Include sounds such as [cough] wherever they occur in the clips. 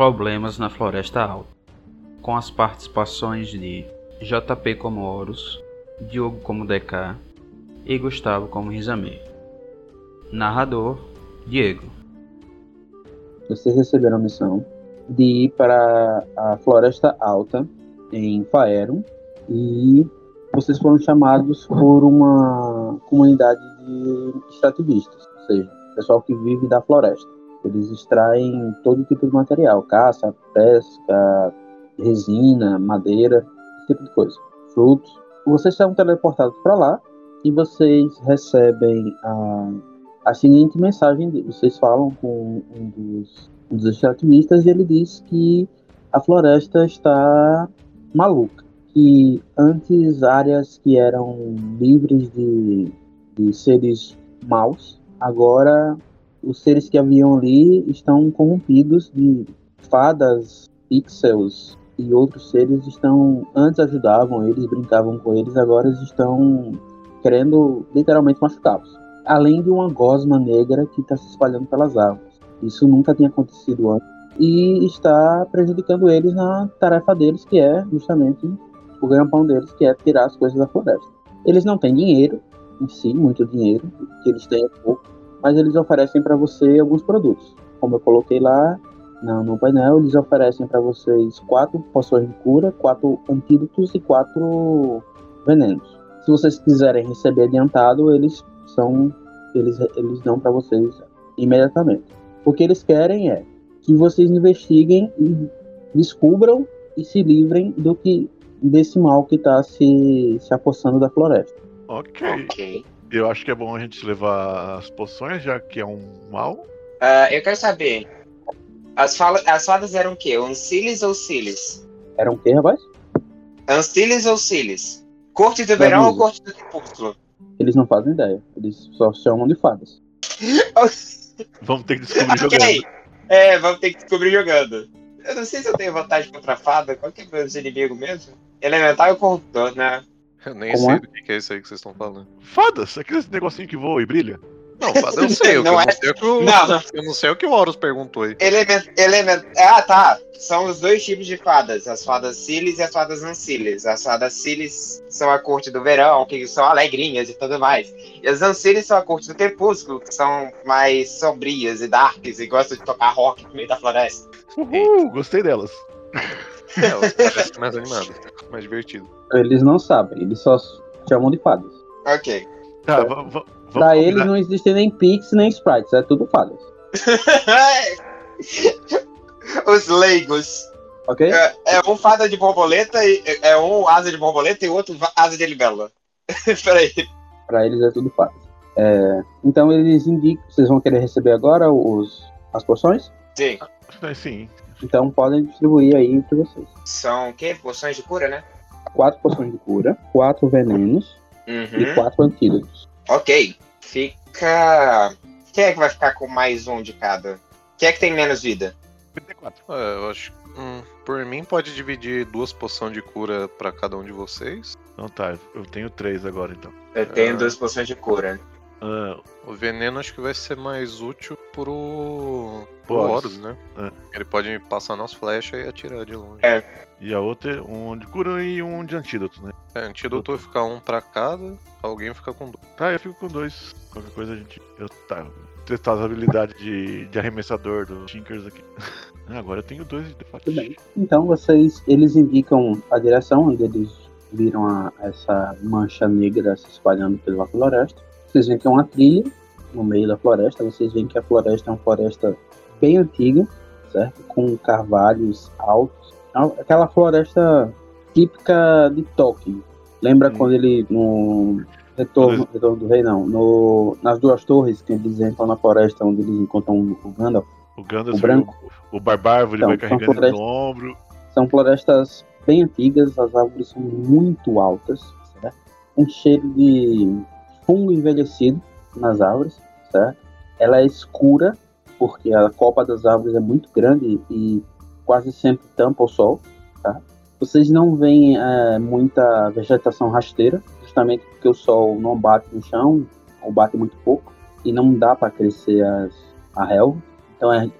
Problemas na Floresta Alta com as participações de JP como Horus, Diogo como DK e Gustavo como Rizame. Narrador Diego. Vocês receberam a missão de ir para a Floresta Alta em Faerum e vocês foram chamados por uma comunidade de extrativistas, ou seja, pessoal que vive da floresta. Eles extraem todo tipo de material, caça, pesca, resina, madeira, esse tipo de coisa, frutos. Vocês são teleportados para lá e vocês recebem a, a seguinte mensagem: vocês falam com um dos, um dos extrativistas e ele diz que a floresta está maluca. Que antes áreas que eram livres de, de seres maus, agora os seres que haviam ali estão corrompidos de fadas, pixels, e outros seres estão antes ajudavam eles, brincavam com eles, agora estão querendo literalmente machucá-los. Além de uma gosma negra que está se espalhando pelas árvores. Isso nunca tinha acontecido antes e está prejudicando eles na tarefa deles, que é justamente o ganha-pão deles, que é tirar as coisas da floresta. Eles não têm dinheiro em si, muito dinheiro, que eles têm é pouco, mas eles oferecem para você alguns produtos. Como eu coloquei lá, no, no painel, eles oferecem para vocês quatro poções de cura, quatro antídotos e quatro venenos. Se vocês quiserem receber adiantado, eles são eles, eles dão para vocês imediatamente. O que eles querem é que vocês investiguem e descubram e se livrem do que desse mal que está se, se apossando da floresta. Ok. Ok. Eu acho que é bom a gente levar as poções, já que é um mal. Uh, eu quero saber, as, fala, as fadas eram o quê? Ancilis ou Cilis? Eram o quê, rapaz? Ancilis ou Cilis? Corte do verão ou corte do crepúsculo? Eles não fazem ideia. Eles só chamam de fadas. [laughs] vamos ter que descobrir okay. jogando. É, vamos ter que descobrir jogando. Eu não sei se eu tenho vantagem contra a fada. Qual que é o meu inimigo mesmo? Elemental e corruptor, né? Eu nem sei é? do que é isso aí que vocês estão falando. Fadas? Aquele negocinho que voa e brilha? Não, eu [laughs] sei, eu, não, é... sei o que o, não. eu não sei o que o Horus perguntou aí. Element, element, ah, tá. São os dois tipos de fadas, as fadas Silis e as fadas Ancilis. As fadas Silis são a corte do verão, que são alegrinhas e tudo mais. E as Ancilis são a corte do crepúsculo, que são mais sombrias e darks e gostam de tocar rock no meio da floresta. Uhul, gostei delas. É, elas parecem mais animadas, mais divertido. Eles não sabem, eles só chamam de fadas. Ok. Tá, vamos pra eles não existe nem Pix nem Sprites, é tudo fadas. [laughs] Os leigos. Ok? É, é, um fada de borboleta, e, é um asa de borboleta e outro asa de libélula. [laughs] Peraí. Pra eles é tudo fadas. É, então eles indicam. Vocês vão querer receber agora os, as poções? Sim. Sim. Então podem distribuir aí entre vocês. São o quê? Poções de cura, né? Quatro poções de cura, quatro venenos uhum. e quatro antídotos. Ok. Fica. Quem é que vai ficar com mais um de cada? Quem é que tem menos vida? 34. É, eu acho. Hum, por mim, pode dividir duas poções de cura para cada um de vocês. Então tá, eu tenho três agora então. Eu tenho é... duas poções de cura. Uh, o veneno acho que vai ser mais útil pro, pro Horus, né? É. Ele pode passar nas flechas e atirar de longe. É. E a outra, um de cura e um de antídoto, né? É, antídoto vai ficar um pra cada, alguém fica com dois. Tá, eu fico com dois. Qualquer coisa a gente. Eu tá. Testar as habilidades de, de arremessador dos Tinkers aqui. [laughs] Agora eu tenho dois de fato. Tudo bem. Então vocês. Eles indicam a direção onde eles viram a, essa mancha negra se espalhando pela floresta. Vocês veem que é uma trilha no meio da floresta. Vocês veem que a floresta é uma floresta bem antiga, certo? Com carvalhos altos. É aquela floresta típica de Tolkien. Lembra hum. quando ele no Retorno, Retorno do Rei, não, no, nas duas torres que eles entram na floresta onde eles encontram o Gandalf. O Gandalf, o branco. O, o Barbárvore então, vai carregando floresta... no ombro. São florestas bem antigas, as árvores são muito altas, certo? Um cheiro de fungo envelhecido nas árvores, certo? Ela é escura, porque a copa das árvores é muito grande e quase sempre tampa o sol, tá? Vocês não veem é, muita vegetação rasteira, justamente porque o sol não bate no chão, ou bate muito pouco, e não dá para crescer as, a relva. Então é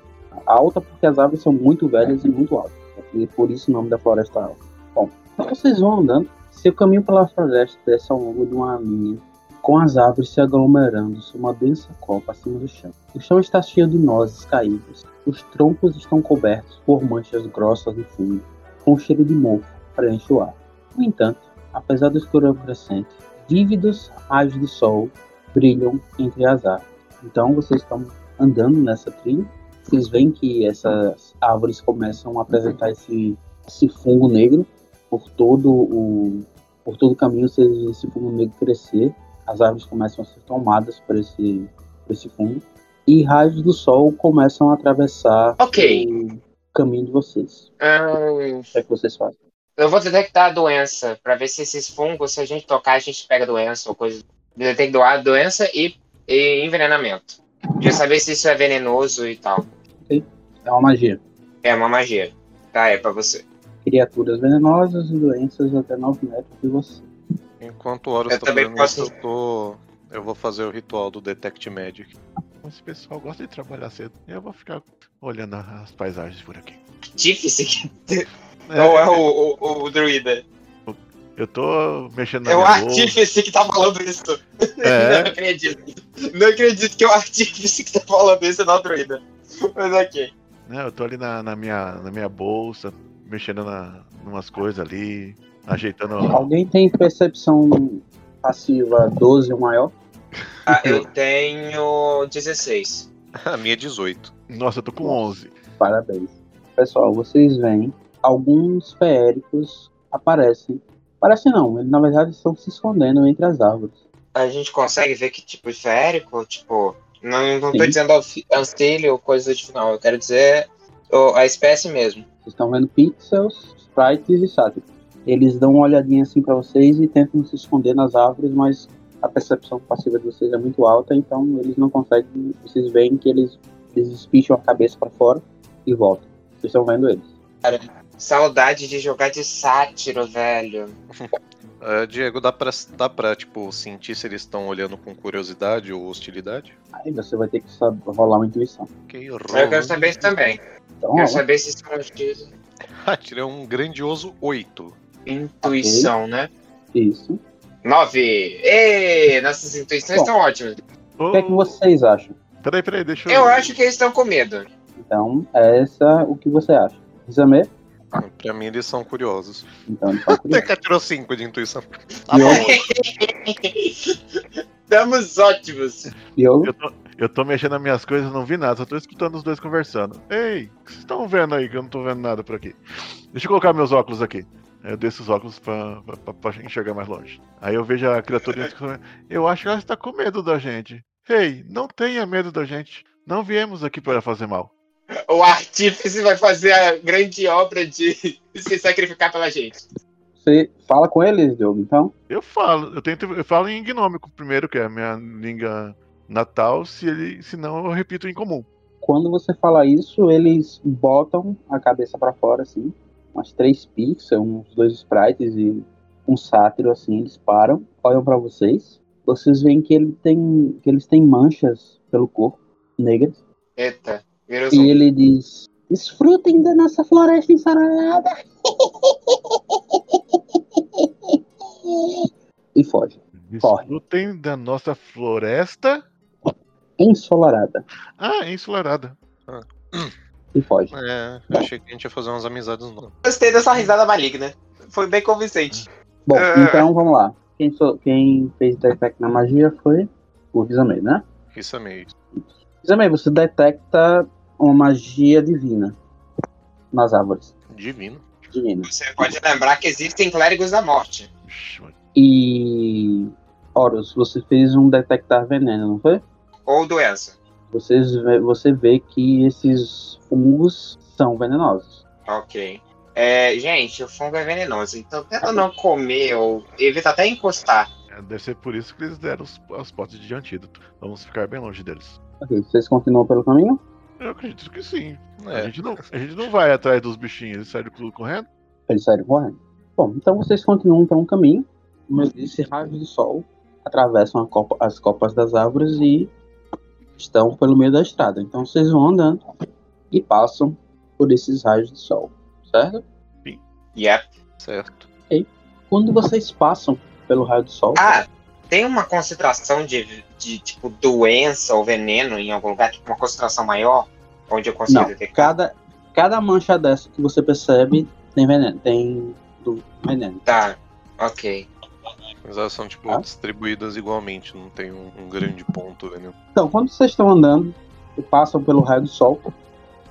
alta porque as árvores são muito velhas e muito altas. E por isso o nome da floresta alta. Bom, então vocês vão andando. Seu caminho pela floresta desce ao longo de uma linha, com as árvores se aglomerando sob uma densa copa acima do chão. O chão está cheio de nozes caídas. Os troncos estão cobertos por manchas grossas de fundo, com cheiro de mofo preenche o ar. No entanto, apesar do escuro crescente, vívidos raios de sol brilham entre as árvores. Então vocês estão andando nessa trilha vocês veem que essas árvores começam a apresentar esse, esse fungo negro por todo o por todo o caminho vocês veem esse fungo negro crescer as árvores começam a ser tomadas por esse por esse fungo e raios do sol começam a atravessar Ok. o caminho de vocês o que é que vocês fazem eu vou detectar a doença pra ver se esses fungos, se a gente tocar, a gente pega doença ou coisa. Detectar a doença e, e envenenamento. De saber se isso é venenoso e tal. é uma magia É uma magia. Tá, é pra você. criaturas venenosas e doenças até 9 metros de você Enquanto o Horus tá também fazendo posso- isso, eu tô. Eu vou fazer o ritual do Detect Magic. Esse pessoal gosta de trabalhar cedo. Eu vou ficar olhando as paisagens por aqui. Difícil. É, Ou é o, o, o druida? Eu tô mexendo na É o minha bolsa. artífice que tá falando isso. É. [laughs] Não acredito. Não acredito que é o artífice que tá falando isso, não o druida. Mas ok. né, eu tô ali na, na minha, na minha bolsa, mexendo na, umas coisas ali, ajeitando. alguém tem percepção passiva 12 ou maior Ah, eu tenho 16. A minha é 18. Nossa, eu tô com 11. Parabéns. Pessoal, vocês veem alguns feéricos aparecem. Parecem não, eles na verdade estão se escondendo entre as árvores. A gente consegue ver que tipo de férico? Tipo, não, não tô dizendo auxílio ou coisa do tipo, não. Eu quero dizer a espécie mesmo. Vocês estão vendo pixels, sprites e sátiros. Eles dão uma olhadinha assim pra vocês e tentam se esconder nas árvores, mas a percepção passiva de vocês é muito alta, então eles não conseguem. Vocês veem que eles, eles espicham a cabeça pra fora e voltam. Vocês estão vendo eles. Saudade de jogar de sátiro, velho. [laughs] É, Diego, dá pra, dá pra, tipo, sentir se eles estão olhando com curiosidade ou hostilidade? Aí você vai ter que saber, rolar uma intuição. Que Eu quero saber isso também. Então, Quero ó, saber se são de [laughs] Ah, tirei um grandioso 8. Intuição, né? isso. 9. Ê, nossas intuições Bom. estão ótimas. O que é que vocês acham? Peraí, peraí, deixa Eu acho que eles estão com medo. Então, essa o que você acha? Exame? Pra mim, eles são curiosos. Então, eles curiosos. Teca tirou 5 de intuição. [laughs] Estamos ótimos. Diogo? Eu tô, eu tô mexendo nas minhas coisas, não vi nada, só tô escutando os dois conversando. Ei, o que vocês estão vendo aí que eu não tô vendo nada por aqui? Deixa eu colocar meus óculos aqui. Eu desço os óculos pra, pra, pra enxergar mais longe. Aí eu vejo a criatura. Eu acho que ela está com medo da gente. Ei, não tenha medo da gente. Não viemos aqui para fazer mal. O artífice vai fazer a grande obra de [laughs] se sacrificar pela gente. Você fala com eles, Diogo, então? Eu falo, eu tento, eu falo em gnômico primeiro, que é a minha língua natal, se ele, se não eu repito em comum. Quando você fala isso, eles botam a cabeça pra fora, assim, umas três pixels, uns dois sprites e um sátiro, assim, eles param, olham pra vocês. Vocês veem que, ele tem, que eles têm manchas pelo corpo, negras. Eita, virou E ele diz: Desfrutem da nossa floresta ensolarada. [laughs] e foge. Corre. Desfrutem da nossa floresta. Ensolarada. Ah, ensolarada. E foge. É, eu achei que a gente ia fazer umas amizades novas. Gostei dessa risada maligna. Foi bem convincente. Bom, Ah. então vamos lá. Quem, so- quem fez detect na magia foi o Vizamei, né? Isso é meio. Vizamei, você detecta uma magia divina nas árvores. Divino. Divina. Você pode lembrar que existem clérigos da morte. E. Horus, você fez um detectar veneno, não foi? Ou doença. Vocês você vê que esses fungos são venenosos. Ok. É, gente, o fungo é venenoso, então tenta não comer ou evita até encostar. É, deve ser por isso que eles deram os, os potes de antídoto. Vamos ficar bem longe deles. Ok, vocês continuam pelo caminho? Eu acredito que sim. A, É. gente não, a gente não vai atrás dos bichinhos, eles saíram tudo correndo? Eles saíram correndo. Bom, então vocês continuam pelo caminho, mas esses raios de sol atravessam a copa- as copas das árvores e estão pelo meio da estrada. Então vocês vão andando e passam por esses raios de sol, certo? Yep. Certo. Quando vocês passam pelo raio de sol, Ah, tem uma concentração de, de tipo doença ou veneno em algum lugar, tipo uma concentração maior, onde eu consigo não, detectar. cada, cada mancha dessa que você percebe tem veneno, tem do veneno. Tá, ok. Mas elas são, tipo, Ah. distribuídas igualmente, não tem um, um grande ponto, né? Então, quando vocês estão andando e passam pelo raio do sol,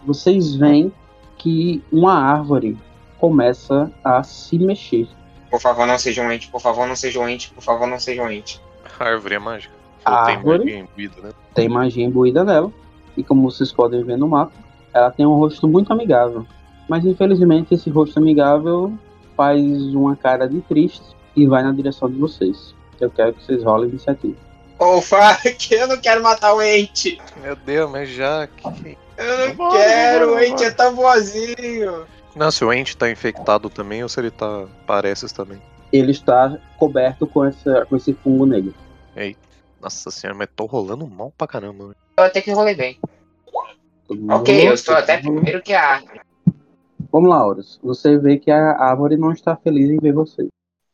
vocês veem que uma árvore começa a se mexer. Por favor, não seja um ente, por favor, não seja um ente, por favor, não seja um ente. A árvore é mágica. A tem árvore? magia imbuída, né? Tem magia imbuída nela, e como vocês podem ver no mapa, ela tem um rosto muito amigável. Mas infelizmente esse rosto amigável faz uma cara de triste e vai na direção de vocês. Eu quero que vocês rolem iniciativa. Ô, fuck, eu não quero matar o ente. Meu Deus, mas já. que- Eu não quero, o ente é tão boazinho. Não, se o ente tá infectado também, ou se ele tá. Pareces também. Ele está coberto com, essa, com esse fungo negro. Nossa senhora, mas tô rolando mal pra caramba. né? Eu até que rolei bem. Ok, eu estou até primeiro que a árvore. Vamos lá, Horus. Você vê que a árvore não está feliz em ver você.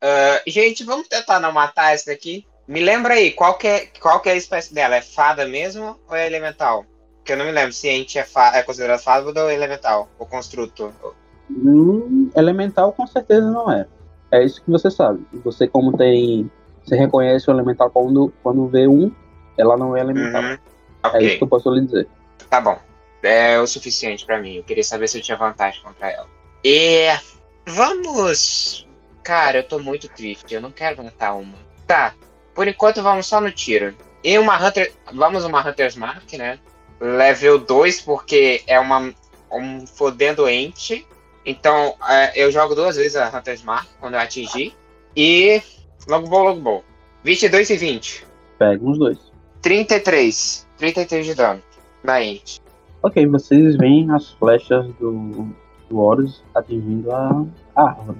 Ah, gente, vamos tentar não matar esse daqui. Me lembra aí, qual que, é, qual que é a espécie dela? É fada mesmo ou é elemental? Porque eu não me lembro se ente é, fa é considerado fada ou elemental, ou construto. Hum, elemental com certeza não é. É isso que você sabe. Você como tem. Você reconhece o elemental quando, quando vê um, ela não é elemental. Uhum. É isso que eu posso lhe dizer. tá bom. É o suficiente pra mim. Eu queria saber se eu tinha vantagem contra ela. E vamos. Cara, eu tô muito triste. Eu não quero matar uma. Tá. Por enquanto vamos só no tiro. E uma Hunter. Vamos uma Hunter's Mark, né? Level 2, porque é uma um fodendo ente. Então é, eu jogo duas vezes a Hunter's Mark quando eu atingir. E. Longbow, longbow. 22 e 20. Pega uns dois. 33. 33 de dano. Da ente. Ok, vocês veem as flechas do, do Horus atingindo a, a árvore.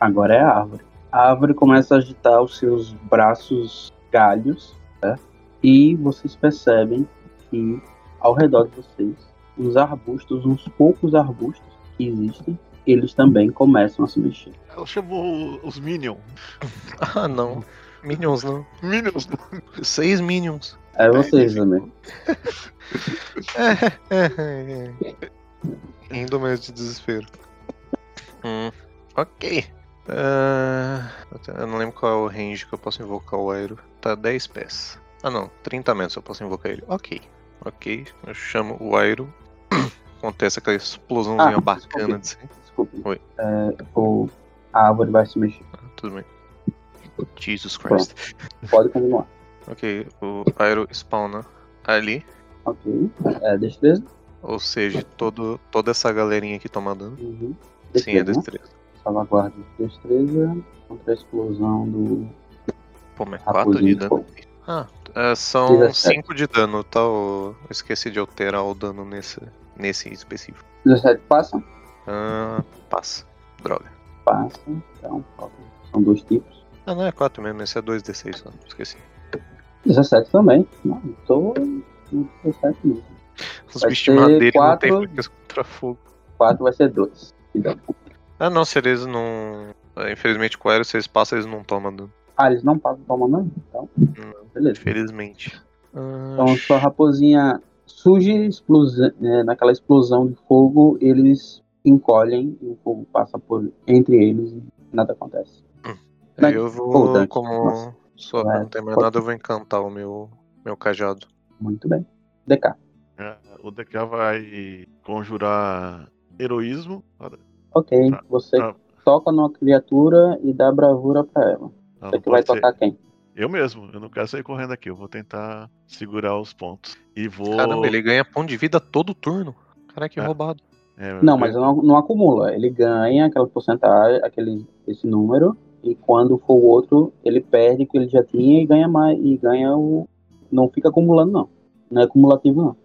Agora é a árvore. A árvore começa a agitar os seus braços galhos, certo? E vocês percebem que ao redor de vocês, os arbustos, uns poucos arbustos que existem, eles também começam a se mexer. Ela chamou os Minions. [laughs] Ah, não. Minions não. Minions! Seis Minions. É vocês também. [laughs] Indo mais de desespero. Hum, ok. Ah, eu não lembro qual é o range que eu posso invocar o Aero. Tá 10 pés. Ah não, 30 metros eu posso invocar ele. Ok. Ok. Eu chamo o Aero. [coughs] Acontece aquela explosãozinha Ah, bacana de ser. Desculpe. Oi. O, a árvore vai se mexer. Ah, tudo bem. Jesus Christ. Pode continuar. [laughs] Ok, o Aero spawna ali. Ok. É destreza? Ou seja, todo, toda essa galerinha aqui toma dano. Uhum. Sim, é destreza. Salvaguarda de destreza contra a explosão do. Pô, mas Raposinho 4 de dano. Ah, é, são 17. 5 de dano, tá? Eu esqueci de alterar o dano nesse, nesse específico. 17 passa? Ah, passa. Droga. Passa. Então, são dois tipos. Ah, não é 4 mesmo, esse é 2d6 só. Esqueci. 17 também. Não, tô no 17 mesmo. Os bichos de madeira não quatro- tem fraqueza contra fogo. 4 vai ser 2. Ah, não, se eles não. é, Infelizmente com o Aero, se eles passam, eles não tomam dano. Ah, eles não passam tomando dano? Então, Não, beleza. infelizmente. Então, sua raposinha surge explosão, é, naquela explosão de fogo, eles encolhem e o fogo passa por entre eles e nada acontece. Aí eu vou, Dante, como nossa. só não tem mais pode- nada, eu vou encantar o meu, meu cajado. Muito bem. DK. É, o DK vai conjurar heroísmo. Ok, Tá, você tá. toca numa criatura e dá bravura pra ela. Não, Você não que vai ser. tocar quem? Eu mesmo, eu não quero sair correndo aqui, eu vou tentar segurar os pontos. E vou. Caramba, ele ganha ponto de vida todo turno. Cara, que É. roubado. É, Não, mas não, não acumula. Ele ganha aquela porcentagem, aquele, esse número, e quando for o outro, ele perde o que ele já tinha e ganha mais. E ganha o. Não fica acumulando, não. Não é acumulativo, não.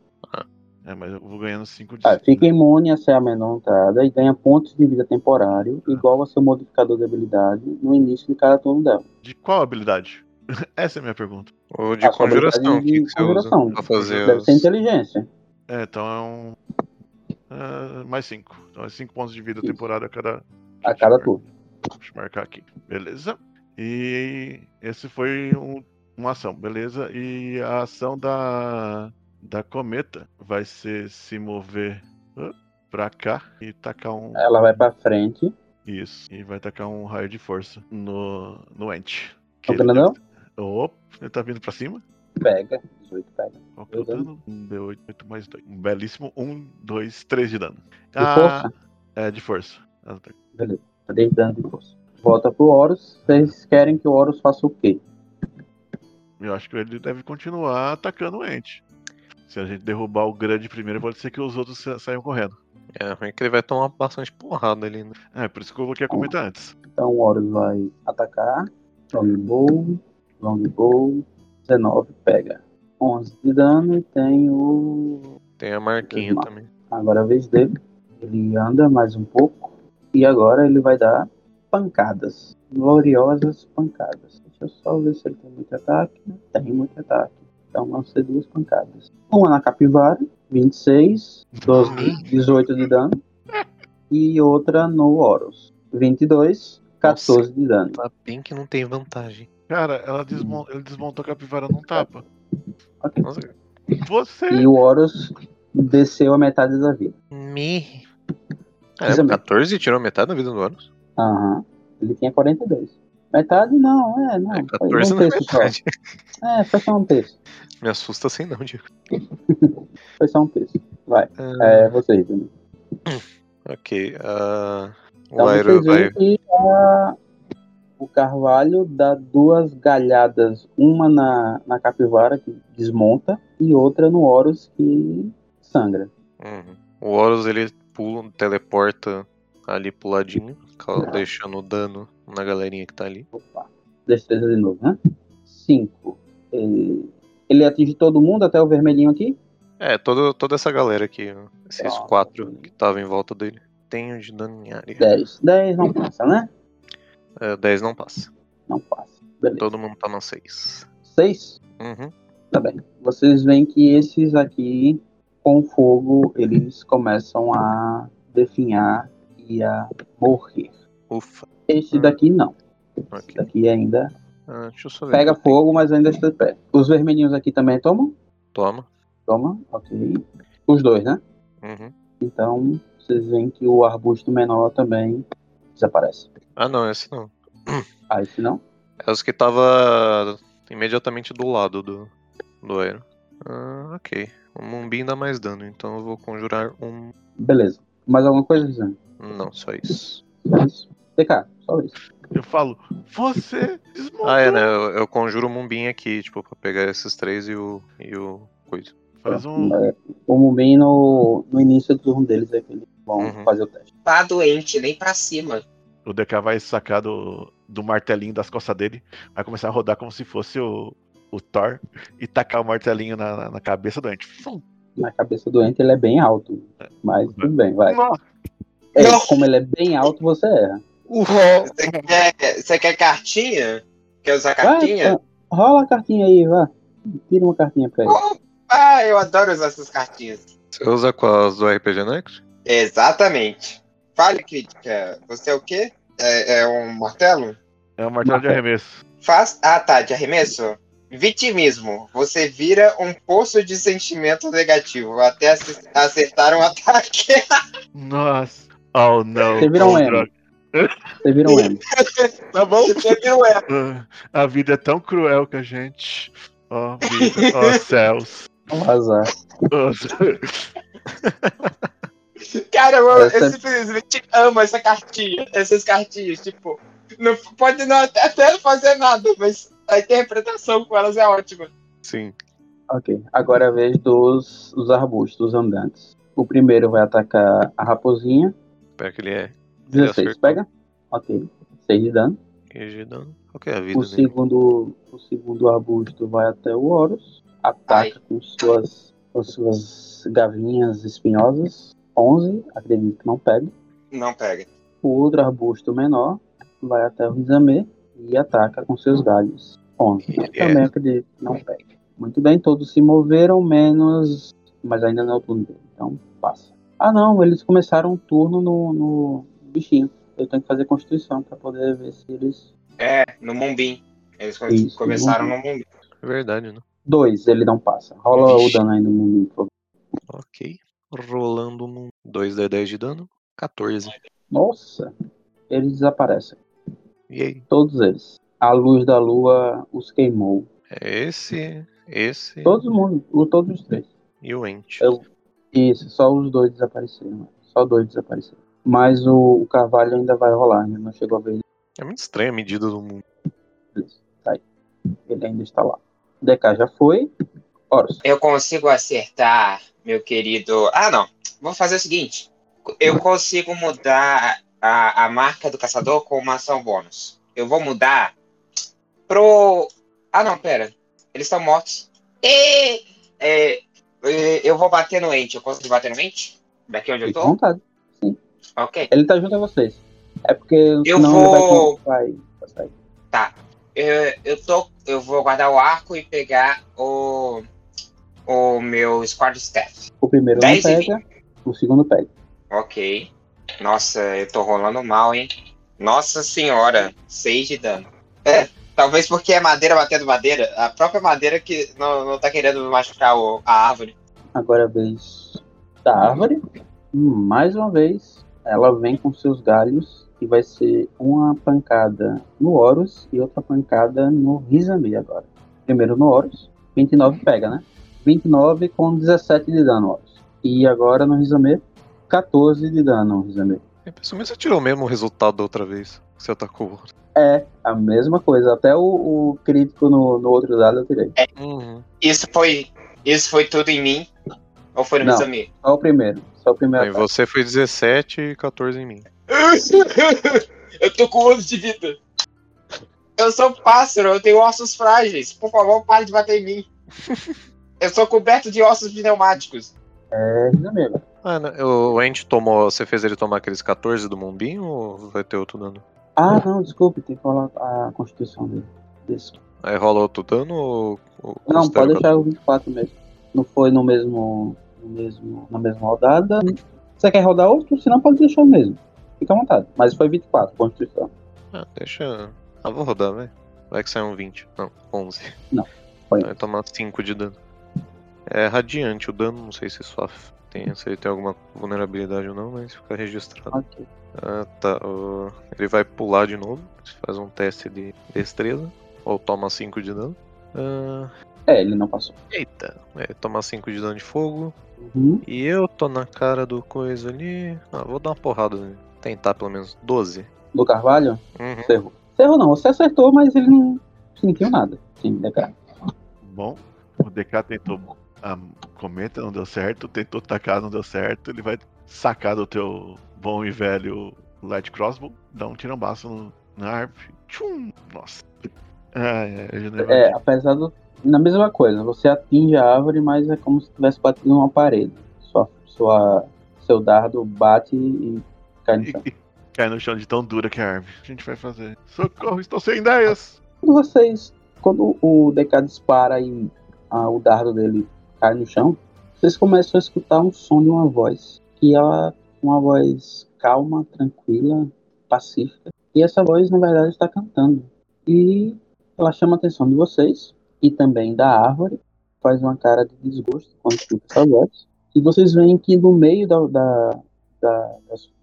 É, mas eu vou ganhando 5 de Ah, fica imune a ser amedrontada e ganha pontos de vida temporário, Ah. igual ao seu modificador de habilidade, no início de cada turno dela. De qual habilidade? [laughs] Essa é a minha pergunta. Ou de A sua conjuração, habilidade que, de que você usa conjuração. pra fazer Deve os... ser inteligência. É, então é um. é, mais 5. Então é 5 pontos de vida temporária a cada. A cada turno. Deixa eu marcar aqui. Beleza. E esse foi um- uma ação, beleza? E a ação da, da cometa vai ser se mover pra cá e tacar um. Ela vai pra frente. Isso. E vai tacar um raio de força no, no Ent. Que Tá ele deve- Opa, ele tá vindo pra cima? Pega. 18 pega. Qual que é o dano? Um D8 8 mais 2. Um belíssimo 1, 2, 3 de dano. De força? É, de força. Ah, tá. 3 danos de força. Volta pro Horus. Vocês querem que o Horus faça o quê? Eu acho que ele deve continuar atacando o Ent. Se a gente derrubar o grande primeiro, pode ser que os outros sa- saiam correndo. É ruim que ele vai tomar bastante porrada ali, né? É, por isso que eu coloquei a cometa antes. Então o Horus vai atacar. Longbow. Longbow. 19 pega. 11 de dano e tem o. Tem a marquinha também. Agora é a vez dele. Ele anda mais um pouco. E agora ele vai dar pancadas. Gloriosas pancadas. Deixa eu só ver se ele tem muito ataque. Tem muito ataque. Então vão ser duas pancadas. Uma na capivara, 26, 12, 18 de dano. E outra no Horus, 22, 14 de dano. Tá bem que não tem vantagem. Cara, ela ele desmontou a capivara num tapa. Ok. Nossa, Você! E o Horus desceu a metade da vida. me. É, mesmo. 14 tirou metade da vida do Horus. Aham. Ele tinha 42. Metade não, é, não. É, foi 14 um não é terço só. metade. É, foi só um terço. Me assusta assim não, Diego. [laughs] Foi só um terço. Vai. Ah, É você, Júnior. ok. o Então vocês vai. que a- o Carvalho dá duas galhadas, uma na, na capivara que desmonta e outra no Horus que sangra. Uhum. O Horus ele pula, teleporta ali pro ladinho, deixando dano na galerinha que tá ali. Opa. Destreza de novo, né? 5. Ele, ele atinge todo mundo até o vermelhinho aqui? É, toda, toda essa galera aqui, ó, esses Ah, quatro que estavam em volta dele. Tenho de dano em área. 10. 10 não passa, né? É, 10 não passa. Não passa. Beleza. Todo mundo tá no 6. 6? Uhum. Tá bem. Vocês veem que esses aqui, com fogo, eles começam a definhar e a morrer. Ufa. Este Hum. daqui não. Esse daqui ainda Ah, pega fogo, mas ainda está de pé. Os vermelhinhos aqui também tomam? Toma. Toma, ok. Os dois, né? Uhum. Então, vocês veem que o arbusto menor também desaparece. Ah, não, esse não. [clears throat] Ah, esse não? É os que tava imediatamente do lado do, do Aero. Ah, ok. O Mumbim dá mais dano, então eu vou conjurar um. Beleza. Mais alguma coisa, Zé? Não, só isso. Só isso? DK, só isso. Eu falo, você desmontou! Ah, é, né? Eu, eu conjuro o Mumbim aqui, tipo, pra pegar esses três e o. e o. coisa. Faz um. É, O Mumbin no, no início do turno deles é que eles vão Uhum. fazer o teste. Tá doente, nem pra cima. O DK vai sacar do, do martelinho das costas dele, vai começar a rodar como se fosse o, o Thor e tacar o martelinho na, na- na cabeça do Ent. Fum. Na cabeça doente ele é bem alto. Mas tudo bem, vai. Nossa, É, Não. como ele é bem alto, você erra. Você quer, você quer cartinha? Quer usar cartinha? Vai, rola a cartinha aí, vá. Tira uma cartinha pra ele. Ah, eu adoro usar essas cartinhas. Você usa com as do RPG Next? Exatamente. Fale, crítica. Você é o quê? É, é um martelo? é um martelo de arremesso. Faz. Ah, tá, de arremesso? Vitimismo. Você vira um poço de sentimento negativo até ace- acertar um [laughs] ataque. Nossa. Oh, não. Você vira um Oh. Você vira um M. [laughs] Tá bom. Você vira um erro. Ah, A vida é tão cruel que a gente. Ó, vida. Ó, [laughs] céus. Um azar. [laughs] Cara, eu, eu simplesmente amo essa cartinha. Essas cartinhas, tipo. Não, pode não até, até não fazer nada, mas a interpretação com elas é ótima. Sim. Ok. Agora é a vez dos, dos arbustos andantes. O primeiro vai atacar a raposinha. Espera que ele é. 16, acertou. pega? Ok. 6 de dano. QG de dano. É a vida O segundo, o segundo arbusto vai até o Horus. Ataca com suas, com suas gavinhas espinhosas. 11, acredito que não pega. Não pega. O outro arbusto menor vai até o Rizame e ataca com seus galhos. 11. Ele Também acredito que não pega. Muito bem, todos se moveram, menos. Mas ainda não é o turno dele, então passa. Ah, não, eles começaram um turno no, no bichinho. Eu tenho que fazer constituição pra poder ver se eles. É, no Mumbim. Eles Isso, começaram no no Mumbim. É verdade, né? Dois, ele não passa. Rola Vixe. o dano aí no mundo, por favor. Ok. Rolando um 2 d 10 de dano. 14. Nossa, eles desaparecem. E aí? Todos eles. A luz da lua os queimou. É esse, esse Todo mundo, o- todos os três. e o Ent. Eu- Isso, só os dois desapareceram. Só dois desapareceram. Mas o, o carvalho ainda vai rolar, ainda não chegou a ver É muito estranha a medida do mundo. Tá aí. Ele ainda está lá. O DK já foi. Horus. Eu consigo acertar, meu querido. Ah, não. Vou fazer o seguinte. Eu consigo mudar a, a marca do caçador com uma ação bônus. Eu vou mudar pro. Ah, não, pera. Eles estão mortos. E, é, eu vou bater no ente. Eu consigo bater no ente? Daqui onde eu Fique à tô? vontade. Ok. Ele tá junto a vocês. É porque Eu vou- vai, vai, sair. Eu, eu, tô, eu vou guardar o arco e pegar o, o meu Squad Staff. O primeiro não pega, o segundo pega. Ok. Nossa, eu tô rolando mal, hein? Nossa senhora, 6 de dano. É, talvez porque é madeira batendo madeira. A própria madeira que não, não tá querendo machucar o- a árvore. Agora a vez da árvore. Mais uma vez, ela vem com seus galhos e vai ser uma pancada no Horus e outra pancada no Rizambi agora. Primeiro no Horus, 29 pega, né? 29 com 17 de dano, Horus. E agora no Rizambi, 14 de dano, Rizambi. É, Principalmente você tirou o mesmo resultado da outra vez que você atacou. É, a mesma coisa. Até o, o crítico no, no outro dado eu tirei. Uhum. Isso foi, isso foi tudo em mim? Ou foi no Não. Mizami? Só o primeiro. Só o primeiro Aí ataque. você foi 17 e 14 em mim. [laughs] eu tô com 11 de vida. Eu sou pássaro, eu tenho ossos frágeis. Por favor, pare de bater em mim. [laughs] Eu sou coberto de ossos pneumáticos. É agora. Ah, o Ent tomou. Você fez ele tomar aqueles 14 do Mumbim ou vai ter outro dano? Ah, não, desculpe, tem que falar a constituição dele. Isso. Aí rola outro dano ou. ou Não, pode deixar o 24 mesmo. Não foi no mesmo, mesmo, na mesma rodada. Você quer rodar outro? Se não, pode deixar o mesmo. Fica à vontade. Mas foi 24, Constituição. Ah, deixa. Ah, vou rodar, vai. Vai que sai um 20. Não, 11. Não, foi. Vai tomar 5 de dano. É radiante o dano, não sei se sofre. Tem, se ele tem alguma vulnerabilidade ou não, mas fica registrado. Ok. Ah, tá. o- Ele vai pular de novo. Faz um teste de destreza. Ou toma 5 de dano. Ah, É, ele não passou. eita. É, toma 5 de dano de fogo. Uhum. E eu tô na cara do coisa ali. Ah, vou dar uma porrada nele. Tentar pelo menos 12. Do Carvalho, Uhum. Você errou não, você acertou, mas ele não sentiu nada. Sim, DK. Bom, o DK tentou a cometa, não deu certo, tentou tacar, não deu certo. Ele vai sacar do teu bom e velho Light Crossbow, dá um tirambaço no, na árvore. Tchum! Nossa. Ah, é, É, apesar do. Na mesma coisa, você atinge a árvore, mas é como se tivesse batido numa parede. Sua, sua, seu dardo bate e cai no chão. E, [laughs] e cai no chão de tão dura que é a árvore. O que a gente vai fazer? Socorro, estou sem ideias! Quando vocês. Quando o DK dispara e ah, o dardo dele cai no chão, vocês começam a escutar um som de uma voz. Que ela uma voz calma, tranquila, pacífica. E essa voz, na verdade, está cantando. E ela chama a atenção de vocês e também da árvore. Faz uma cara de desgosto quando escuta essa voz. E vocês veem que no meio da, da, da,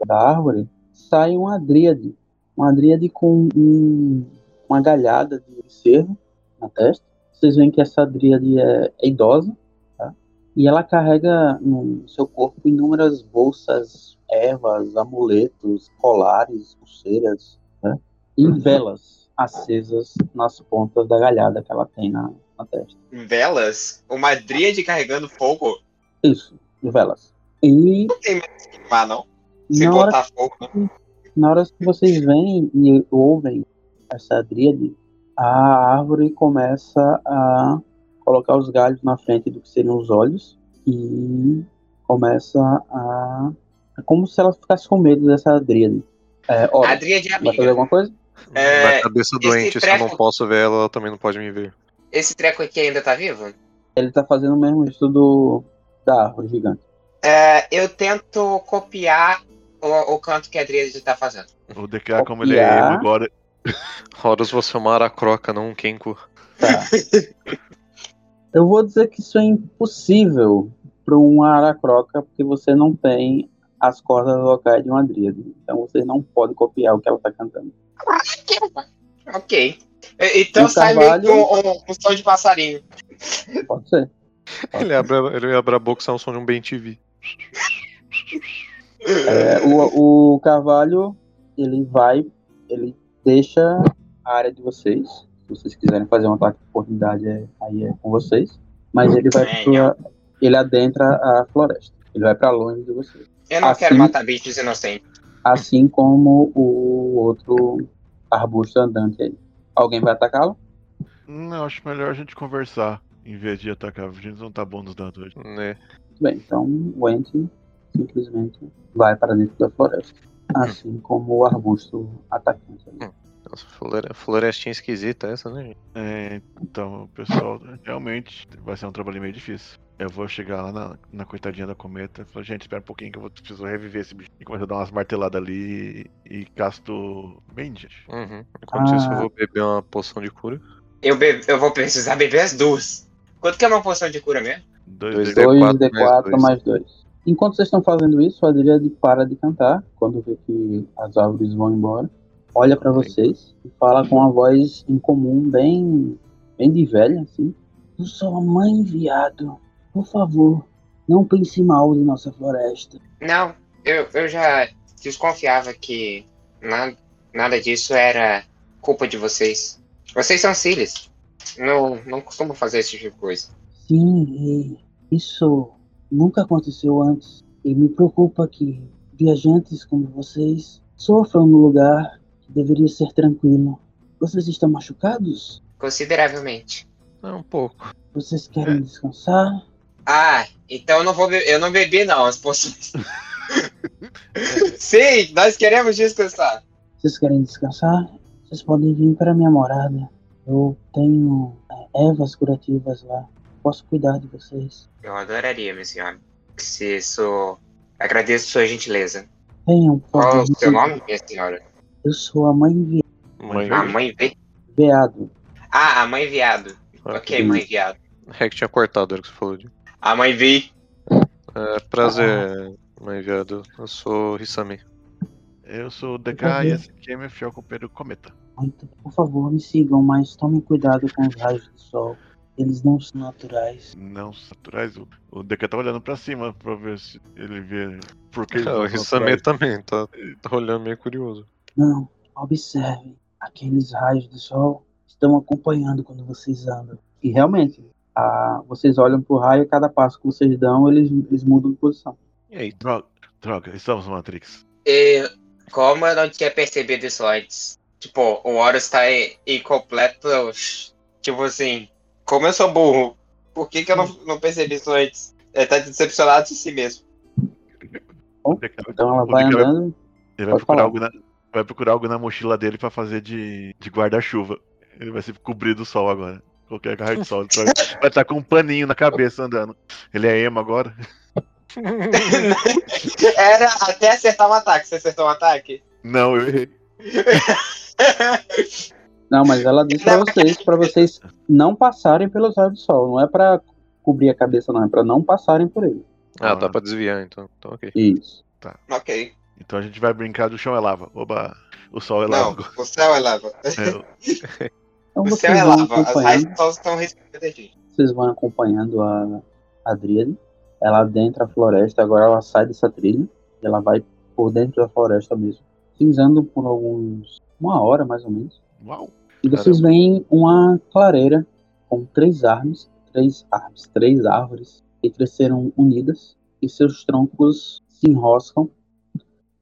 da árvore sai uma dríade. Uma dríade com um, uma galhada de cerro na testa. Vocês veem que essa dríade é, é idosa, tá? E ela carrega no seu corpo inúmeras bolsas, ervas, amuletos, colares, pulseiras, né? E velas acesas nas pontas da galhada que ela tem na, na testa. Velas? Uma dríade carregando fogo? Isso, velas. E Não tem mais que queimar, não. Se na botar fogo, não. na hora que vocês veem e ouvem essa dríade, a árvore começa a colocar os galhos na frente do que seriam os olhos e começa a. É como se ela ficasse com medo dessa dríade. É, ó, A Dríade é vai fazer amiga. alguma coisa? É, Na cabeça doente, se eu treco- não posso ver ela, ela também não pode me ver. Esse treco aqui ainda tá vivo? Ele tá fazendo o mesmo estudo da árvore gigante. É, eu tento copiar o, o canto que a Dríade tá fazendo. O DK, como ele é emo agora, [laughs] Horus, você é uma aracroca, não um Kenko. Tá. [laughs] Eu vou dizer que isso é impossível para um aracroca, porque você não tem as cordas vocais de uma dríade. Então você não pode copiar o que ela tá cantando. [laughs] Ok. Então O sai Carvalho- meio com um, um som de passarinho. Pode ser. Ele abre, ele abre a boca e sai um som de um bem TV. É, o, o Carvalho, ele vai, ele deixa a área de vocês. Se vocês quiserem fazer um ataque de oportunidade, é- aí é com vocês. Mas ele vai pra, ele adentra a floresta. Ele vai para longe de vocês. Eu não Assim- quero matar bichos inocentes. Assim como o outro arbusto andante aí. Alguém vai atacá-lo? não, acho melhor a gente conversar em vez de atacar. A gente não tá bom nos dados hoje. Né? Muito bem, então o Ente simplesmente vai para dentro da floresta. Assim como o arbusto atacante. ali. Nossa, flore- florestinha esquisita essa, né, gente? É, então, pessoal, realmente vai ser um trabalho meio difícil. Eu vou chegar lá na, na coitadinha da cometa e falar, gente, espera um pouquinho que eu vou, preciso reviver esse bicho. E começo a dar umas marteladas ali e, e casto bem, gente. Uhum. Enquanto isso, eu Ah. vou beber uma poção de cura. Eu, be- eu vou precisar beber as duas. Quanto que é uma poção de cura mesmo? Dois, Dois D- 2 D4 D4 mais mais 2. Enquanto vocês estão fazendo isso, a Adriane para de cantar quando vê que as árvores vão embora. Olha para vocês e fala com uma voz incomum, bem, bem de velha, assim. Eu sou a mãe viado. Por favor, não pense mal de nossa floresta. Não, eu, eu já desconfiava que nada, nada disso era culpa de vocês. Vocês são Siles. Não, não costumam fazer esse tipo de coisa. Sim, e isso nunca aconteceu antes. E me preocupa que viajantes como vocês sofram no lugar que deveria ser tranquilo. Vocês estão machucados? Consideravelmente. É um pouco. Vocês querem descansar? Ah, então eu não vou eu não bebi não as poções. Sim, nós queremos descansar. Vocês querem descansar? Vocês podem vir para minha morada. Eu tenho é, ervas curativas lá. Posso cuidar de vocês. Eu adoraria, meu senhor. Se isso. Agradeço sua gentileza. Venham, por Qual é o seu nome, minha senhora? Eu sou a mãe vi- Mãe, A mãe vi... veado. Ah, a mãe viado. Ah, Ok, mãe viado. É que tinha cortado a hora que você falou de. A mãe vi. É, prazer, mãe viado. Eu sou Hisami. Eu sou o DK e esse aqui é meu fiel companheiro Cometa. Muito, por favor, me sigam, mas tomem cuidado com os raios do sol. Eles não são naturais. Não são naturais. O, o DK tá olhando pra cima pra ver se ele vê por que [laughs] eles Ah, não o são naturais. também, tá, tá olhando meio curioso. Não, observem. Aqueles raios do sol estão acompanhando quando vocês andam. E realmente, a, vocês olham pro raio e cada passo que vocês dão, eles, eles mudam de posição. E aí? Droga, droga, estamos no Matrix. E como eu não tinha percebido isso antes? Tipo, o Horus tá em, em completo. Tipo assim, como eu sou burro, por que, que eu não, não percebi isso antes? Ele tá decepcionado de si mesmo. O DK Então ela o vai andando. Ele vai procurar, algo na, vai procurar algo na mochila dele pra fazer de, de guarda-chuva. Ele vai se cobrir do sol agora. Qualquer raio de sol. Ele vai- estar com um paninho na cabeça andando. Ele é emo agora? [laughs] Era até acertar um ataque. Você acertou um ataque? Não, eu errei. [laughs] Não, mas ela diz pra vocês, pra vocês não passarem pelos raios do sol. Não é pra cobrir a cabeça, não. É pra não passarem por ele. Ah, dá pra desviar então. Então ok. Isso. ok. Então a gente vai brincar do chão é lava. Oba, o sol é Não, lava. o céu é lava. É, [laughs] Então O vocês é vão lava. As acompanhando. raios do sol estão respirando a gente. vocês vão acompanhando a Adriane. Ela adentra a floresta, agora ela sai dessa trilha. E ela vai por dentro da floresta mesmo. Cinzando por alguns. uma hora mais ou menos. uau. E vocês veem uma clareira com três árvores, três árvores, três árvores que cresceram unidas e seus troncos se enroscam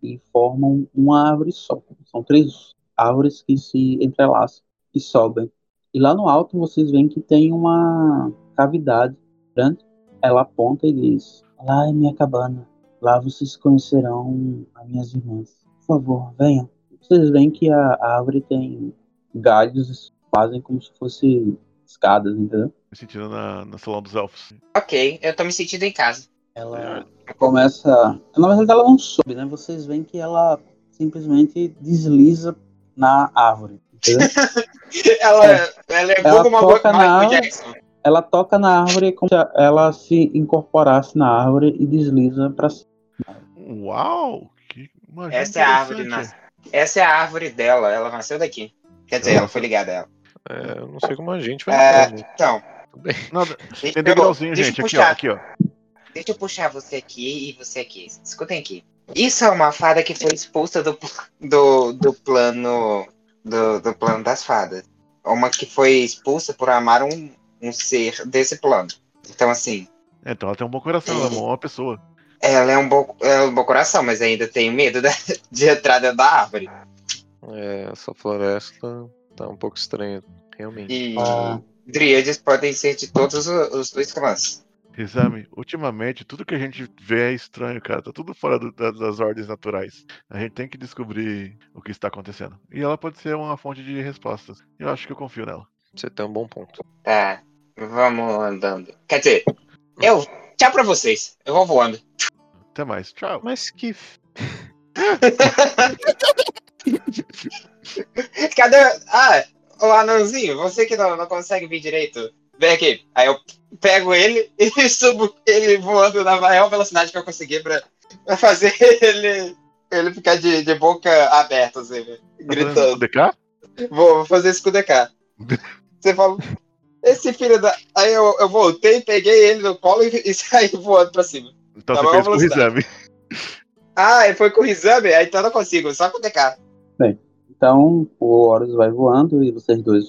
e formam uma árvore só. São três árvores que se entrelaçam e sobem. E lá no alto vocês veem que tem uma cavidade grande. Ela aponta e diz: Lá é minha cabana. Lá vocês conhecerão as minhas irmãs. Por favor, venham. Vocês veem que a árvore tem galhos, fazem como se fosse escadas, entendeu? Me sentindo na, na salão dos elfos. Ok, eu tô me sentindo em casa. Ela começa. Na verdade, ela não sobe, né? Vocês veem que ela simplesmente desliza na árvore. Ela, [laughs] ela é Ela uma toca boca na árvore. Jackson. ela toca na árvore como se ela se incorporasse na árvore e desliza pra cima. Uau! Que Essa é a árvore nas... Essa é a árvore dela, ela nasceu daqui. Quer dizer, ela foi ligada a ela. É, eu não sei como a gente vai É, entrar, né? então. Nada, [laughs] tem eu, degrauzinho, deixa gente. eu Aqui, ó. puxar, Aqui, ó. deixa eu puxar você aqui e você aqui. Escutem aqui. Isso é uma fada que foi expulsa do, do, do plano do, do plano das fadas. Uma que foi expulsa por amar um, um ser desse plano. Então, assim, É, Então ela tem um bom coração, ela é uma boa pessoa. ela é um bom, é um bom coração, mas ainda tenho medo da- [laughs] de entrar dentro da árvore. É, essa floresta tá um pouco estranha, realmente. E Ah. dríades podem ser de todos os, os dois clãs. Rizami, ultimamente tudo que a gente vê é estranho, cara. Tá tudo fora do- da- das ordens naturais. A gente tem que descobrir o que está acontecendo. E ela pode ser uma fonte de respostas. Eu acho que eu confio nela. Você tem um bom ponto. Tá, vamos andando. Quer dizer, eu. Tchau pra vocês. Eu vou voando. Até mais. Tchau. Mas que. [laughs] Cadê. Ah, o anãozinho, você que não, não consegue vir direito. Vem aqui. Aí eu pego ele [laughs] e subo ele voando na maior velocidade que eu conseguir pra, pra fazer [laughs] ele, ele ficar de, de boca aberta, assim, fazendo gritando. Vou, vou fazer isso com o DK. [laughs] Você falou. Esse filho da. Aí eu, eu voltei, peguei ele no colo e, e saí voando pra cima. Então Tá você bom, fez com o velocidade. Rizami. Ah, e foi com o Rizame? Aí então eu não consigo, só com o DK. Então, o Horus vai voando e vocês dois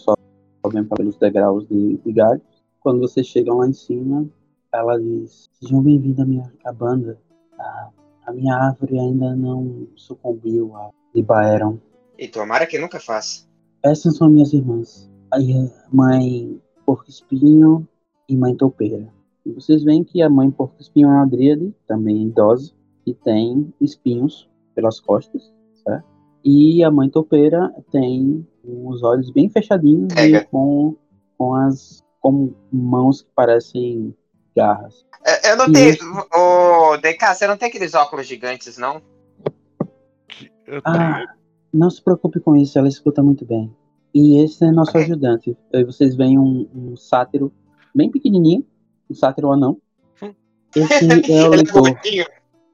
sobem pelos degraus de, de galhos. Quando vocês chegam lá em cima, ela diz: Sejam bem-vindos à minha cabana. A, a minha árvore ainda não sucumbiu a de Baeron. E tomara que nunca faça. Essas são minhas irmãs. A mãe Porco Espinho e mãe Toupeira. E vocês veem que a mãe Porco Espinho é uma dríade, também idosa, que tem espinhos pelas costas, certo? E a mãe Toupeira tem os olhos bem fechadinhos Pega. e com, com as com mãos que parecem garras. É, Eu não E tenho. Ô, DK, você não tem aqueles óculos gigantes, não? Eu tenho. Ah, não se preocupe com isso, ela escuta muito bem. E esse é nosso Ok. ajudante. Aí vocês veem um, um sátiro bem pequenininho, um sátiro anão. Hum. Esse [laughs] é o é Litor.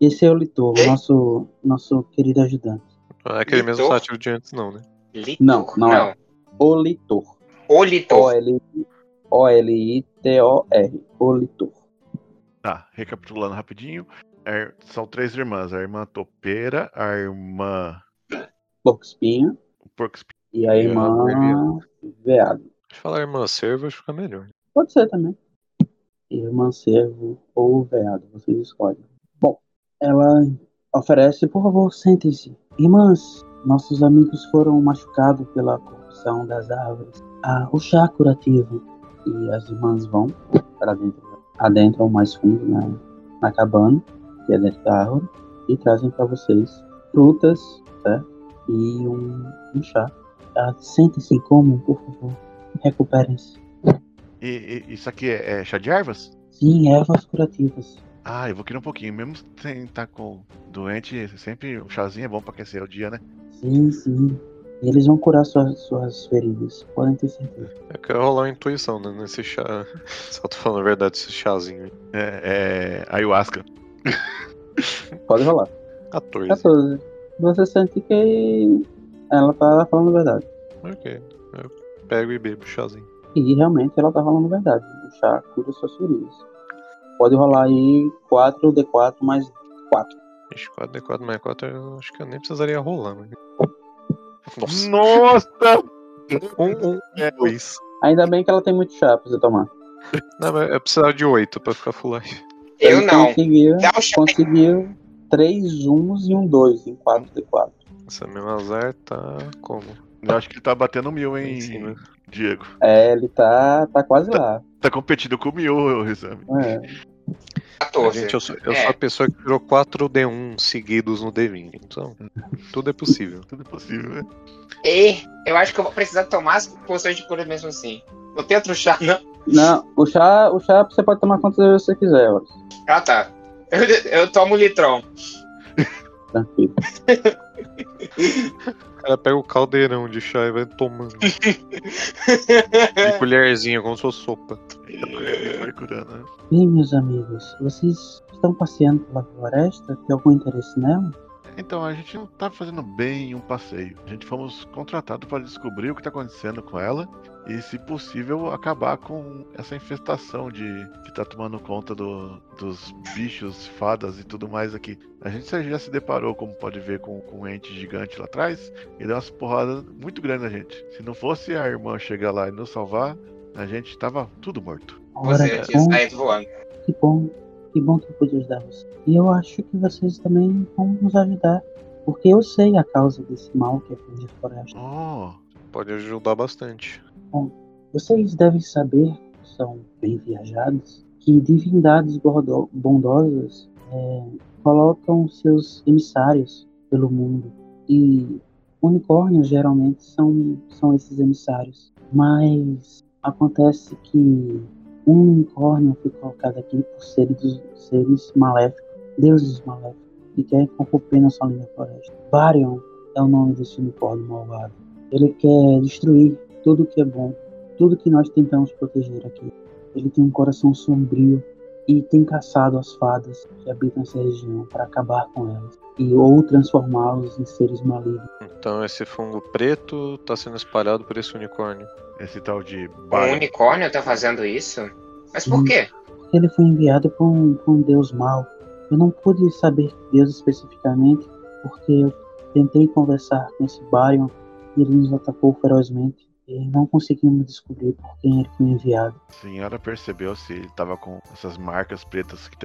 Esse é o Litor, nosso, nosso querido ajudante. Não é aquele mesmo Litor? sátiro de antes, não, né? Litor? Não, não é. O Litor. O Litor. O-L-I-T-O-R. O Litor. Tá, recapitulando rapidinho. É, são três irmãs. A irmã Topeira, a irmã Porco espinho Porco e a E a irmã Veado. Deixa eu falar irmã serva, acho que fica melhor. Pode ser também. Irmã servo ou veado, vocês escolhem. Bom, ela oferece, por favor, sentem-se. Irmãs, nossos amigos foram machucados pela corrupção das árvores. Ah, o chá curativo. E as irmãs vão para dentro, adentram mais fundo na, na cabana, que é dentro da árvore, e trazem para vocês frutas, certo? E um, um chá. Ah, sentem-se e comam, por favor. Recuperem-se. E, e- isso aqui é, é chá de ervas? Sim, ervas curativas. Ah, eu vou querer um pouquinho. Mesmo sem estar com doente, sempre um chazinho é bom pra aquecer o dia, né? Sim, sim. E eles vão curar suas, suas feridas, podem ter certeza. Eu quero rolar uma intuição, né? Nesse chá. [laughs] Só tô falando a verdade, esse chazinho aí. É, é ayahuasca. [laughs] Pode rolar. 14. 14. Você sente que ela tá falando a verdade. Ok. Eu pego e bebo o chazinho. E realmente ela tá falando a verdade. O chá cura suas feridas. Pode rolar aí 4D4 mais 4. Ixi, 4D4 mais 4, eu acho que eu nem precisaria rolar, mas. Nossa! Nossa! Um, um, É, dois. Ainda bem que ela tem muito chá pra você tomar. Não, mas eu precisava de 8 pra ficar full life. Eu Ele não. Conseguiu, Dá conseguiu três uns e um dois em 4D4. Essa mesma azar tá como? Eu acho que ele tá batendo mil, hein, cima. Diego. É, ele tá, tá quase lá. Tá competindo com o mil, Rizami. É. 14. Gente, eu sou, eu É. sou a pessoa que tirou 4 D1 seguidos no D20. Então, tudo é possível. Tudo é possível, né? E eu acho que eu vou precisar tomar as poções de cura mesmo assim. Não tem outro chá, não? Não, o chá, o chá você pode tomar quantas vezes você quiser. Ah, tá. Eu, eu tomo litrão. Tranquilo. [laughs] Cara pega o caldeirão de chá e vai tomando. [laughs] De colherzinha, como se fosse sopa. Vai curando? Bem, meus amigos, vocês estão passeando pela floresta? Tem algum interesse nela? Então, a gente não tá fazendo bem um passeio. A gente fomos contratados para descobrir o que tá acontecendo com ela e, se possível, acabar com essa infestação de que tá tomando conta do- dos bichos, fadas e tudo mais aqui. A gente já se deparou, como pode ver, com, com um ente gigante lá atrás e deu umas porradas muito grandes na gente. Se não fosse a irmã chegar lá e nos salvar, a gente tava tudo morto. Você que tinha bom, saído voando. que bom, que bom que eu pude ajudar vocês. E eu acho que vocês também vão nos ajudar, porque eu sei a causa desse mal que aflige a floresta. Oh, Pode ajudar bastante. Vocês devem saber, são bem viajados, que divindades bondosas é, colocam seus emissários pelo mundo. E unicórnios geralmente são, são esses emissários. Mas acontece que um unicórnio foi colocado aqui por seres, seres maléficos, deuses maléficos, e querem corromper nossa linda floresta. Varion é o nome desse unicórnio malvado. Ele quer destruir tudo que é bom, tudo que nós tentamos proteger aqui. Ele tem um coração sombrio e tem caçado as fadas que habitam essa região para acabar com elas e ou transformá-los em seres malignos. Então esse fungo preto tá sendo espalhado por esse unicórnio. esse tal de Um Baron. unicórnio tá fazendo isso? Mas por Hum. quê? Porque ele foi enviado por um, por um deus mau. Eu não pude saber Deus especificamente porque eu tentei conversar com esse Barion e ele nos atacou ferozmente e não conseguimos descobrir por quem ele foi enviado. A senhora percebeu se ele tava com essas marcas pretas que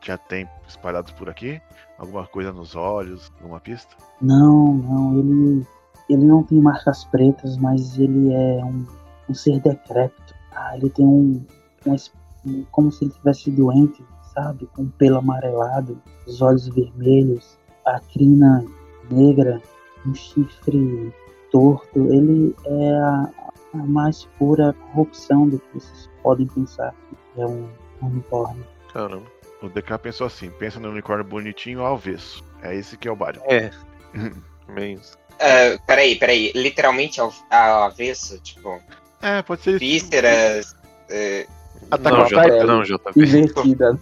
tinha tempo espalhadas por aqui? Alguma coisa nos olhos? Alguma pista? Não, não, ele, ele não tem marcas pretas, mas ele é um, um ser decrépito. Ah, ele tem um, um- como se ele tivesse doente, sabe? Com pelo amarelado, os olhos vermelhos, a crina negra, um chifre torto. Ele é a, a mais pura corrupção do que vocês podem pensar que é um unicórnio. Caramba. O DK pensou assim: pensa no unicórnio bonitinho ao avesso. É esse que é o Baron. É. [laughs] Meio isso. Ah, peraí, peraí. Literalmente ao, ao avesso? Tipo, É, pode ser. vísceras. eh, Ataca Não, of Titan? JP, não, JP. Invertida.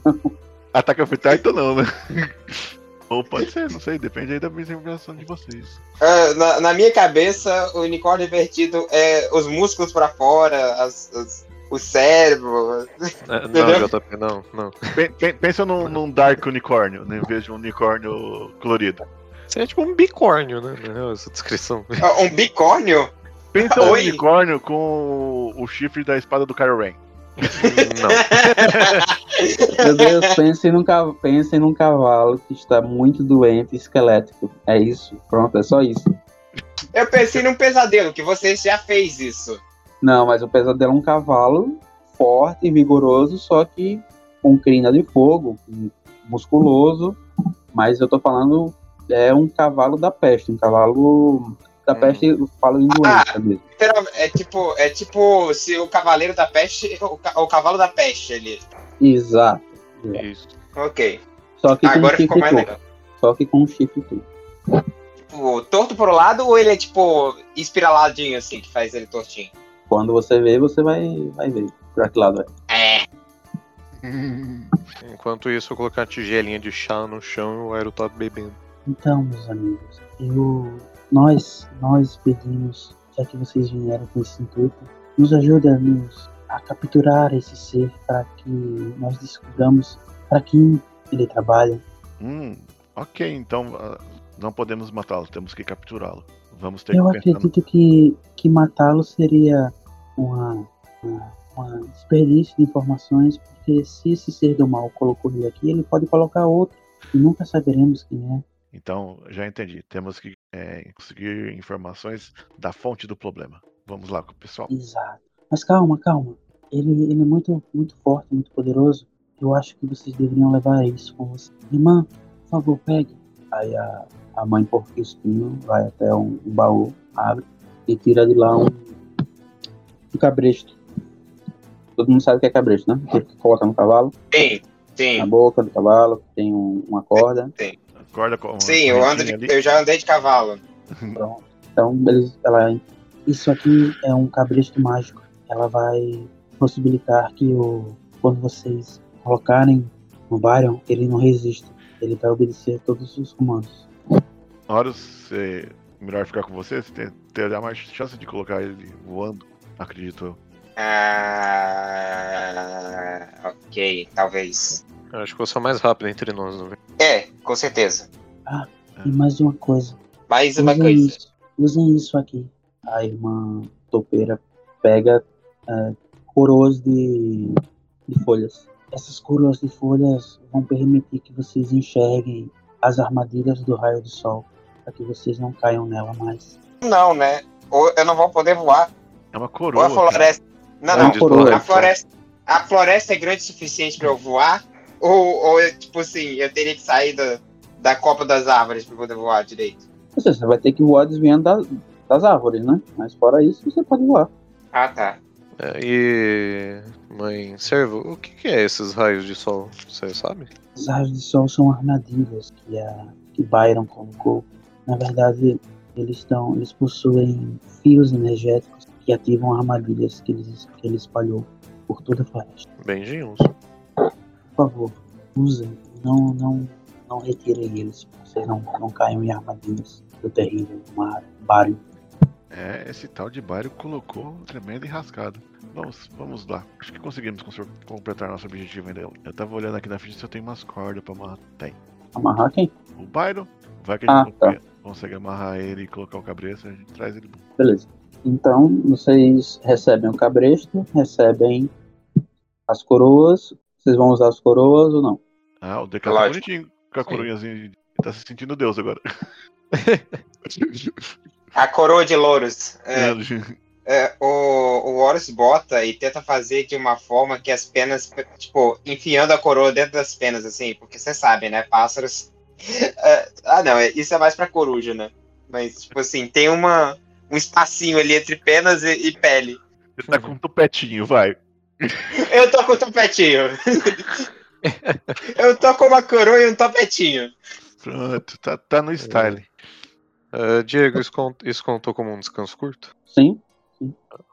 Ataca of Titan não, né? [laughs] Ou pode ser, não sei, depende aí da visualização de vocês. ah, na, na minha cabeça, o unicórnio invertido é os músculos pra fora, as- as- o cérebro. É, não, JP, não, não. Pen- Pensa num, num Dark Unicórnio, né, em vez de um unicórnio colorido. Isso é tipo um bicórnio, né? Essa descrição. Ah, Um bicórnio? Pensa um Oi. unicórnio com o, o chifre da espada do Kylo Ren. Não. [laughs] Meu Deus, pensem num, pensem num cavalo que está muito doente e esquelético. É isso. Pronto, é só isso. Eu pensei num pesadelo, que você já fez isso. Não, mas o pesadelo é um cavalo forte e vigoroso, só que com crina de fogo, musculoso. Mas eu tô falando, é um cavalo da peste, um cavalo da Hum. peste, eu falo em doença mesmo. Literal- É tipo, é tipo se o cavaleiro da peste, o, o cavalo da peste ali. Exato. Isso. Ok. Só que com um Agora ficou chifre mais legal. Só que com um chifre turco. Tipo, torto pro lado ou ele é tipo espiraladinho assim, que faz ele tortinho? Quando você vê, você vai, vai ver pra que lado é. É. [laughs] Enquanto isso, eu colocar uma tigelinha de chá no chão e o Aero tá bebendo. Então, meus amigos, eu, nós, nós pedimos, já que vocês vieram com esse intuito, nos ajude a, nos, a capturar esse ser para que nós descobramos para quem ele trabalha. Hum, ok, então ah, não podemos matá-lo, temos que capturá-lo. Vamos ter Eu que no... acredito que, que matá-lo seria uma, uma uma desperdício de informações, porque se esse ser do mal colocou ele aqui, ele pode colocar outro e nunca saberemos quem é. Então, já entendi. Temos que é, conseguir informações da fonte do problema. Vamos lá com o pessoal. Exato. Mas calma, calma. Ele, ele é muito, muito forte, muito poderoso. Eu acho que vocês deveriam levar isso com vocês. Irmã, por favor, pegue. Aí a, a mãe porco espinho vai até um, um baú, abre e tira de lá um, um cabresto. Todo mundo sabe o que é cabresto, né? Que coloca no cavalo, Sim, na sim, boca do cavalo, tem um- uma corda. Acorda com sim, eu, ando de- eu já andei de cavalo. Pronto. Então, eles, ela, isso aqui é um cabresto mágico. Ela vai possibilitar que o, quando vocês colocarem no Byron, ele não resista. Ele vai obedecer todos os comandos. Horus, é melhor ficar com você, você tem, terá mais chance de colocar ele voando, acredito eu. Ah, ok, talvez. Eu acho que eu sou mais rápido entre nós, não é? É, com certeza. E mais uma coisa. Mais uma Usem coisa. isso, usem isso aqui. A irmã topeira pega é, coroas de, de folhas. Essas coroas de folhas vão permitir que vocês enxerguem as armadilhas do raio do sol, para que vocês não caiam nela mais. Não, né? Ou eu não vou poder voar. É uma Ou coroa. a floresta. Não, É não. A floresta, a floresta é grande o suficiente pra eu voar? Ou, ou eu, tipo assim, eu teria que sair da, da copa das árvores pra poder voar direito? Seja, você vai ter que voar desviando da- das árvores, né? Mas fora isso, você pode voar. Ah, tá. É, e. Mãe, servo, o que, que é esses raios de sol? Você sabe? Os raios de sol são armadilhas que, a, que Byron colocou. Na verdade, eles, estão, eles possuem fios energéticos que ativam armadilhas que ele, que ele espalhou por toda a floresta. Bem-vindos. Por favor, usem. Não, não, não retirem eles. Vocês não, não caiam em armadilhas do terrível mar, Bário. É, esse tal de Bairro colocou tremenda enrascada. Vamos, vamos lá. Acho que conseguimos completar nosso objetivo ainda. Eu tava olhando aqui na ficha se eu tenho umas cordas pra amarrar. Tem. Amarrar quem? O Byron, vai que a Ah, gente tá. consegue- consegue amarrar ele e colocar o cabresto, a gente traz ele. Beleza. Então, vocês recebem o cabresto, recebem as coroas. Vocês vão usar as coroas ou não? Ah, o Deca tá bonitinho com a coroinhazinha. Tá se sentindo Deus agora. [laughs] A coroa de louros. É, É, é, o, o Horus bota e tenta fazer de uma forma que as penas, tipo, enfiando a coroa dentro das penas, assim, porque você sabe, né? Pássaros. [laughs] É, ah, não, é- isso é mais pra coruja, né? Mas, tipo assim, tem uma, um espacinho ali entre penas e, e pele. Ele tá com um tupetinho, vai. [laughs] Eu tô com um topetinho. [laughs] Eu tô com uma coroa e um topetinho. Pronto, tá, tá no style. Ah, Diego, isso, cont- isso contou como um descanso curto? Sim.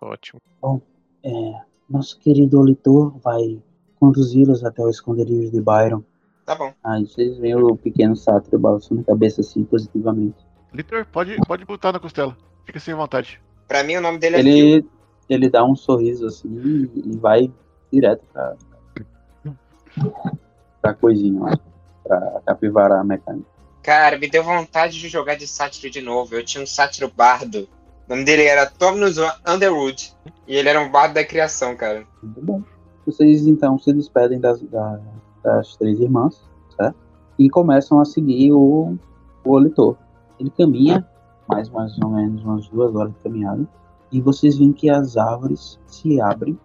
Ótimo. É, nosso querido Olitor vai conduzi-los até o esconderijo de Byron. Tá bom. Aí vocês veem o pequeno sátiro balançando a cabeça assim positivamente. Litor, pode, pode botar na costela. Fica sem vontade. Pra mim o nome dele é Phil. Ele, dá um sorriso assim e vai direto pra, pra coisinha lá. Pra capivara mecânica. Cara, me deu vontade de jogar de sátiro de novo. Eu tinha um sátiro bardo. O nome dele era Thomas Underwood. E ele era um bardo da criação, cara. Muito bom. Vocês então se despedem das, da- das três irmãs, certo? E começam a seguir o, o Olitor. Ele caminha mais, mais ou menos umas duas horas de caminhada. E vocês veem que as árvores se abrem.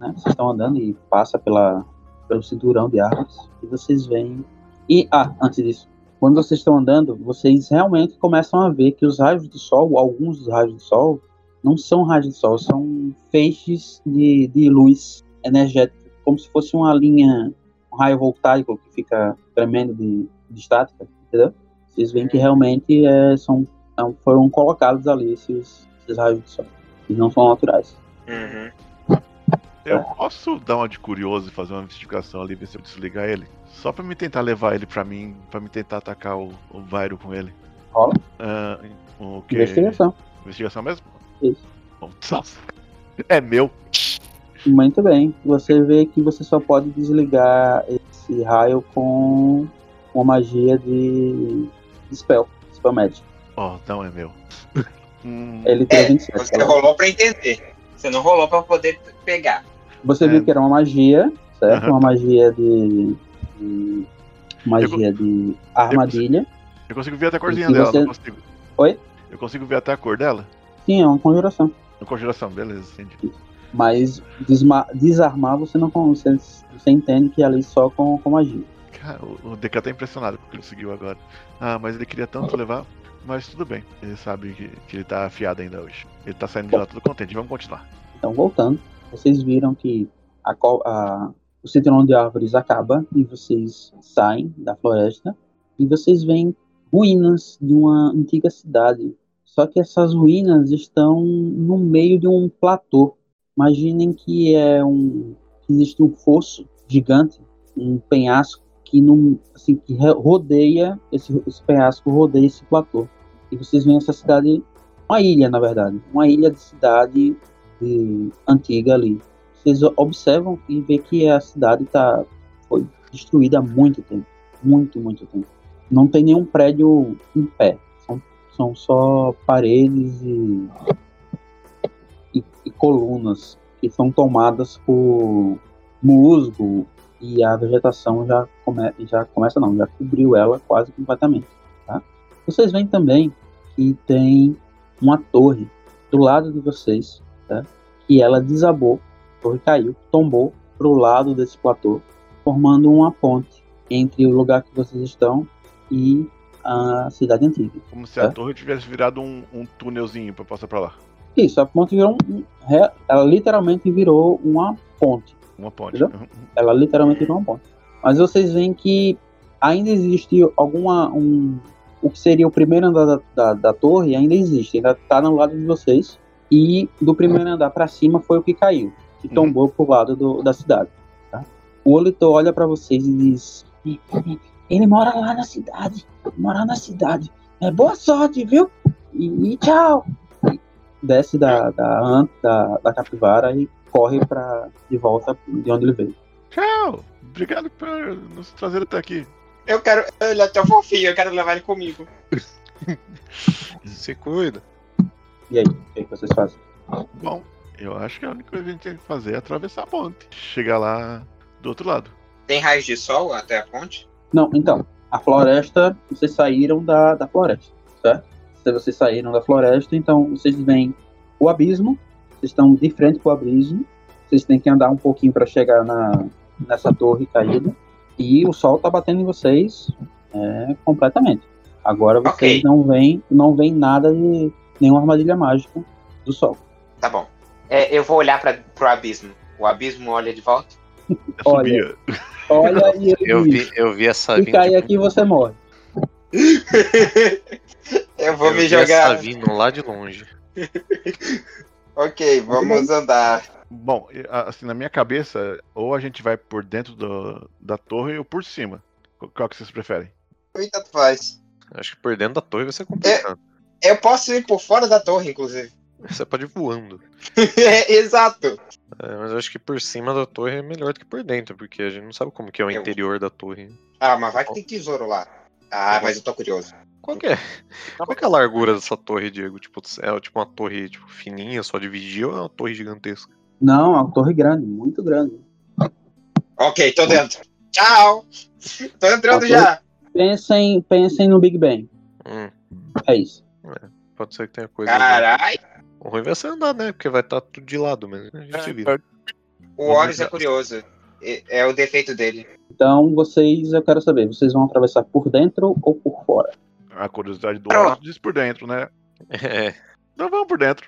Né? Vocês estão andando e passa pela, pelo cinturão de árvores. E vocês veem. E, ah, antes disso. Quando vocês estão andando, vocês realmente começam a ver que os raios de sol, alguns dos raios de sol, não são raios de sol, são feixes de, de luz energética, como se fosse uma linha, um raio voltaico que fica tremendo de, de estática, entendeu? Vocês veem que realmente é, são, são- foram colocados ali esses, esses raios de sol. Eles não são naturais. Uhum. Eu posso dar uma de curioso e fazer uma investigação ali, ver se eu desligar ele? Só pra me tentar levar ele pra mim, pra me tentar atacar o, o Vairo com ele. Rola. Ah, o que? Investigação. Investigação mesmo? Isso. Nossa. É meu. Muito bem. Você vê que você só pode desligar esse raio com uma magia de, de spell, spell magic. Oh, não é meu. [laughs] Hum, Ele tem É, 27. você tá? rolou pra entender. Você não rolou pra poder pegar. Você É. viu que era uma magia, certo? Aham. Uma magia de. de- magia de armadilha. Eu consigo ver até a corzinha dela, você- não consigo. Oi? Eu consigo ver até a cor dela? Sim, é uma conjuração. No conjuração, beleza, entendi. Mas desma- desarmar você não consegue. Você entende que é ali só com, com magia. Cara, o, DK tá impressionado com o que ele conseguiu agora. Ah, mas ele queria tanto levar, mas tudo bem. Ele sabe que, que ele tá afiado ainda hoje. Ele tá saindo de lá todo contente. Vamos continuar. Então, voltando, vocês viram que a, a- o cinturão de árvores acaba e vocês saem da floresta e vocês veem ruínas de uma antiga cidade. Só que essas ruínas estão no meio de um platô. Imaginem que é um que existe um fosso gigante, um penhasco que assim, que rodeia esse, esse penhasco rodeia esse platô. E vocês veem essa cidade, uma ilha na verdade, uma ilha de cidade de- antiga ali. Vocês observam e vê que a cidade tá, foi destruída há muito tempo. Muito, muito tempo. Não tem nenhum prédio em pé. São, são só paredes e, e, e colunas que são tomadas por musgo e a vegetação já, come, já começa, não, já cobriu ela quase completamente. Tá? Vocês veem também que tem uma torre do lado de vocês, tá? que ela desabou, a torre caiu, tombou para o lado desse platô, formando uma ponte entre o lugar que vocês estão e a cidade antiga. Como se a É. torre tivesse virado um, um túnelzinho pra passar pra lá. Isso, a ponte virou um, ela literalmente virou uma ponte. Uma ponte. Entendeu? Ela literalmente virou uma ponte. Mas vocês veem que ainda existe alguma um o que seria o primeiro andar da, da, da torre ainda existe, ainda está no lado de vocês e do primeiro andar para cima foi o que caiu, que Uhum. tombou pro lado do, da cidade. Tá? O Olito olha para vocês e diz: ele mora lá na cidade, mora na cidade. É boa sorte, viu? E, e tchau. Desce da, da, da, da capivara e corre para de volta de onde ele veio. Tchau! Obrigado por nos trazer até aqui. Eu quero. Ele é tão fofinho, eu quero levar ele comigo. [laughs] Se cuida. E aí, o que, que vocês fazem? Bom, eu acho que a única coisa que a gente tem que fazer é atravessar a ponte. Chegar lá do outro lado. Tem raios de sol até a ponte? Não, então, a floresta, vocês saíram da, da floresta, certo? Se vocês saíram da floresta, então vocês veem o abismo, vocês estão de frente pro abismo, vocês têm que andar um pouquinho para chegar na, nessa torre caída, e o sol tá batendo em vocês é, completamente. Agora vocês Ok. não veem não veem nada de nenhuma armadilha mágica do sol. Tá bom. É, eu vou olhar pra, pro abismo. O abismo olha de volta. Olha. Olha [laughs] e ele Eu vi, eu vi essa se vindo. cair aqui você morre. [laughs] eu vou eu me vi essa jogar. vindo lá de longe. [laughs] Ok, vamos andar. Bom, assim, na minha cabeça, ou a gente vai por dentro do- da torre ou por cima. Qual- Qual que vocês preferem? Oi, tanto faz. Acho que por dentro da torre vai ser complicado. Eu posso ir por fora da torre, inclusive. [laughs] Você pode ir voando. É, exato. É, mas eu acho que por cima da torre é melhor do que por dentro, porque a gente não sabe como que é o Eu- interior da torre. Ah, mas vai que tem tesouro lá. Ah, mas eu tô curioso. Qual que é? Qual que é a largura dessa torre, Diego? Tipo, é tipo uma torre tipo, fininha, só de vigia ou é uma torre gigantesca? Não, é uma torre grande, muito grande. Ok, tô dentro. Tchau. Tô entrando Ok. já. Pensem, pensem no Big Bang. Hum, É isso. pode ser que tenha coisa. Caralho. O ruim vai ser andar, né? Porque vai estar tudo de lado, mas a gente vira. O Horus é curioso. É, é o defeito dele. Então, vocês, eu quero saber, vocês vão atravessar por dentro ou por fora? A curiosidade do Pronto. Horus diz por dentro, né? É, Então vamos por dentro.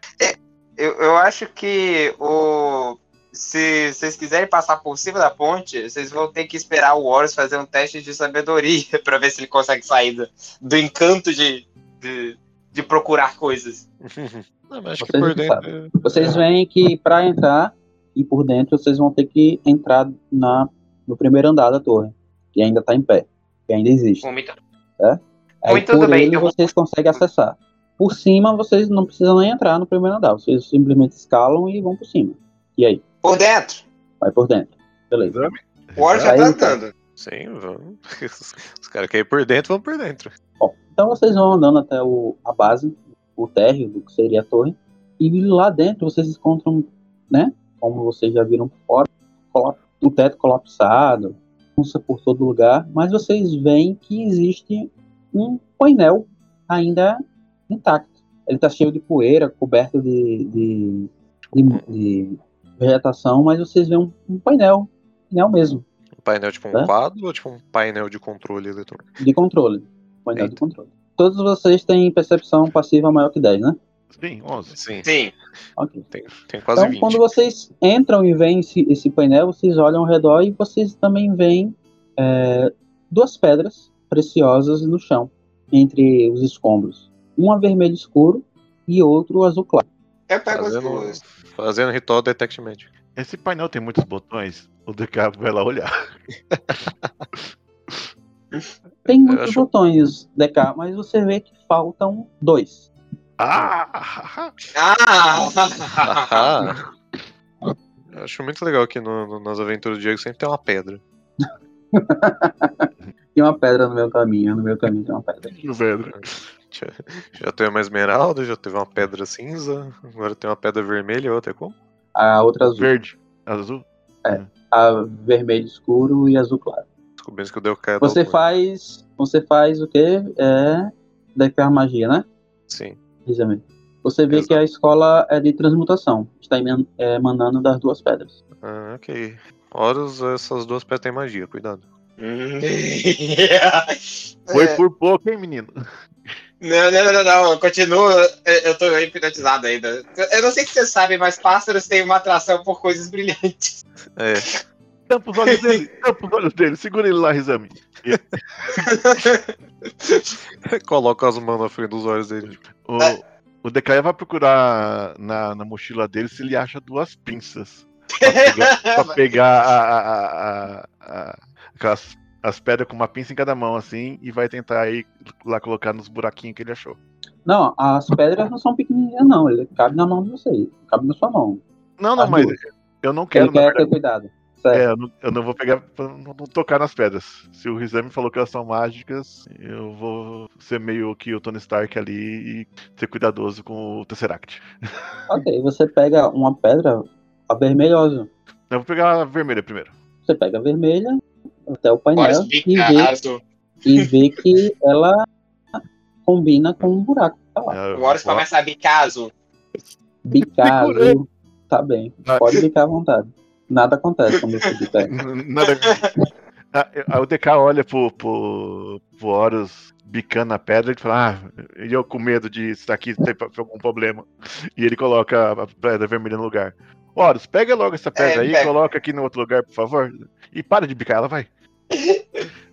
Eu, eu acho que o. Se vocês quiserem passar por cima da ponte, vocês vão ter que esperar o Horus fazer um teste de sabedoria [laughs] pra ver se ele consegue sair do, do encanto de, de, de procurar coisas. [laughs] Não, mas acho que Vocês por dentro. Vocês veem que para entrar e por dentro, vocês vão ter que entrar na, no primeiro andar da torre, que ainda está em pé, que ainda existe. Muito, Aí Muito por bem, ele eu vou- vocês conseguem acessar. Por cima, vocês não precisam nem entrar no primeiro andar, vocês simplesmente escalam e vão por cima. E aí? Por dentro. Vai por dentro. Beleza. Exame. O Horus já Aí, tá então. andando. Sim, vamos. [laughs] Os caras querem ir por dentro, vão por dentro. Bom, então vocês vão andando até o, a base, o térreo do que seria a torre, e lá dentro vocês encontram né? Como vocês já viram fora, o teto colapsado, por todo lugar, mas vocês veem que existe um painel ainda intacto. Ele está cheio de poeira, coberto de, de, de, de, vegetação, mas vocês veem um, um painel, painel mesmo. Um painel tipo um né? quadro ou tipo um painel de controle eletrônico? De controle. Painel Eita. de controle. Todos vocês têm percepção passiva maior que 10, né? Sim, 11. Sim. Sim. Ok. Tem, tem quase então, 20. quando vocês entram e veem esse, esse painel, vocês olham ao redor e vocês também veem é, duas pedras preciosas no chão, entre os escombros. Uma vermelho escuro e outro azul claro. Eu pego Fazendo, as duas. fazendo ritual Detect Magic. Esse painel tem muitos botões. O DK vai lá olhar. [laughs] Tem muitos acho- botões, DK, mas você vê que faltam dois. Ah! Ah! Ah! [laughs] Eu acho muito legal que no- no- nas aventuras do Diego sempre tem uma pedra. [laughs] Tem uma pedra no meu caminho, no meu caminho tem uma pedra. Pedro. Já, já teve uma esmeralda, já teve uma pedra cinza, agora tem uma pedra vermelha e outra é como? A outra azul. Verde. Azul. A vermelho escuro e azul claro. Descobrindo que o Delca é Você daltônico. faz. Você faz o quê? É. Declar magia, né? Sim. Exatamente. Você vê Exato. que a escola é de transmutação. Está é, emanando das duas pedras. Ah, ok. Horas essas duas pedras têm magia, cuidado. [laughs] Foi É, por pouco, hein, menino? Não, não, não, não, eu continuo, eu, tô hipnotizado ainda. Eu não sei se vocês sabem, mas pássaros têm uma atração por coisas brilhantes. É, Tampa os olhos dele, [laughs] tampa os olhos dele. Segura ele lá, Rizami. [laughs] coloca as mãos na frente dos olhos dele. O, o DK vai procurar na, na mochila dele se ele acha duas pinças. Pra pegar, pra pegar a, a, a, a- aquelas, as pedras com uma pinça em cada mão, assim, e vai tentar aí lá colocar nos buraquinhos que ele achou. Não, as pedras não são pequenininhas, não. Ele cabe na mão de vocês. Cabe na sua mão. Não, não, As mas duas. eu não quero, Ele quer ter cuidado. É, eu não, eu não vou pegar pra não, não tocar nas pedras. Se o Rizami falou que elas são mágicas, eu vou ser meio que o Tony Stark ali e ser cuidadoso com o Tesseract. [laughs] Ok, você pega uma pedra avermelhosa. Eu vou pegar a vermelha primeiro. Você pega a vermelha até o painel e vê, Picasso. e vê que ela combina com um buraco. que Tá lá. É, O vou- começa a bicaso. Viu? tá bem. Pode bicar à vontade. Nada acontece quando você bicar. [laughs] Nada. Ah, Aí o DK olha pro, pro, pro Horus bicando na pedra e fala: Ah, e eu com medo de estar aqui ter algum problema. E ele coloca a pedra vermelha no lugar. Horus, pega logo essa pedra É, aí, pega. coloca aqui no outro lugar, por favor. E para de bicar ela, vai.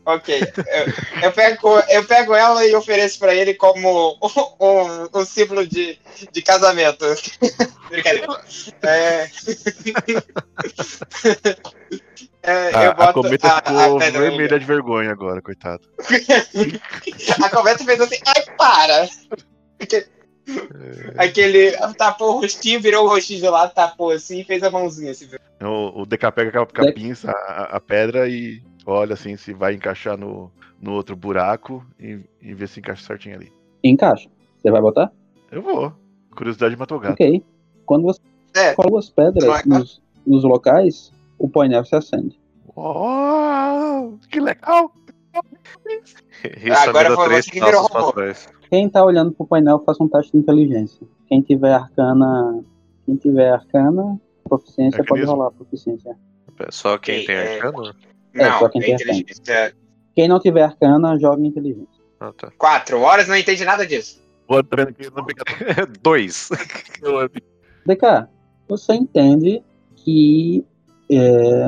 Ok. Eu, eu pego, eu pego ela e ofereço pra ele como um, um, um símbolo de, de casamento. Brincadeira. É... É, A, eu a boto cometa a- a ficou pedra vermelha de vergonha agora, coitado. [laughs] A cometa fez assim, ai, para! Aquele, aquele tapou o rostinho, virou o rostinho de lado, tapou assim e fez a mãozinha assim. O, o DK pega com a, com a pinça a, a pedra e olha assim se vai encaixar no, no outro buraco e, e vê se encaixa certinho ali. Encaixa. Você vai botar? Eu vou. Curiosidade matou o gato. Ok. Quando você É. coloca as pedras nos, nos locais, o painel se acende. Oh, que legal! Isso Agora foi três você que virou robô. Quem tá olhando pro painel, faça um teste de inteligência. Quem tiver arcana. Quem tiver arcana, proficiência, pode rolar proficiência. Só quem tem é. arcano? É, Não, só quem é tem inteligência. Quem não tiver arcana, joga inteligência. Ah, tá. Quatro horas, não entendi nada disso. Vou vendo aqui no. Dois. [laughs] DK, você entende que é,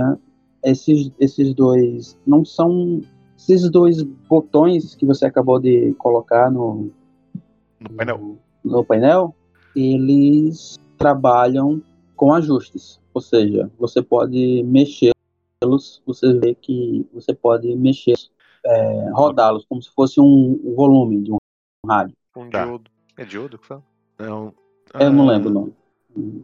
esses, esses dois não são. Esses dois botões que você acabou de colocar no, No painel. no, painel, eles trabalham com ajustes. Ou seja, você pode mexê-los, você vê que você pode mexer, é, rodá-los como se fosse um, um volume de um rádio. Um Tá. diodo. É diodo que fala? Não. Eu não lembro o nome.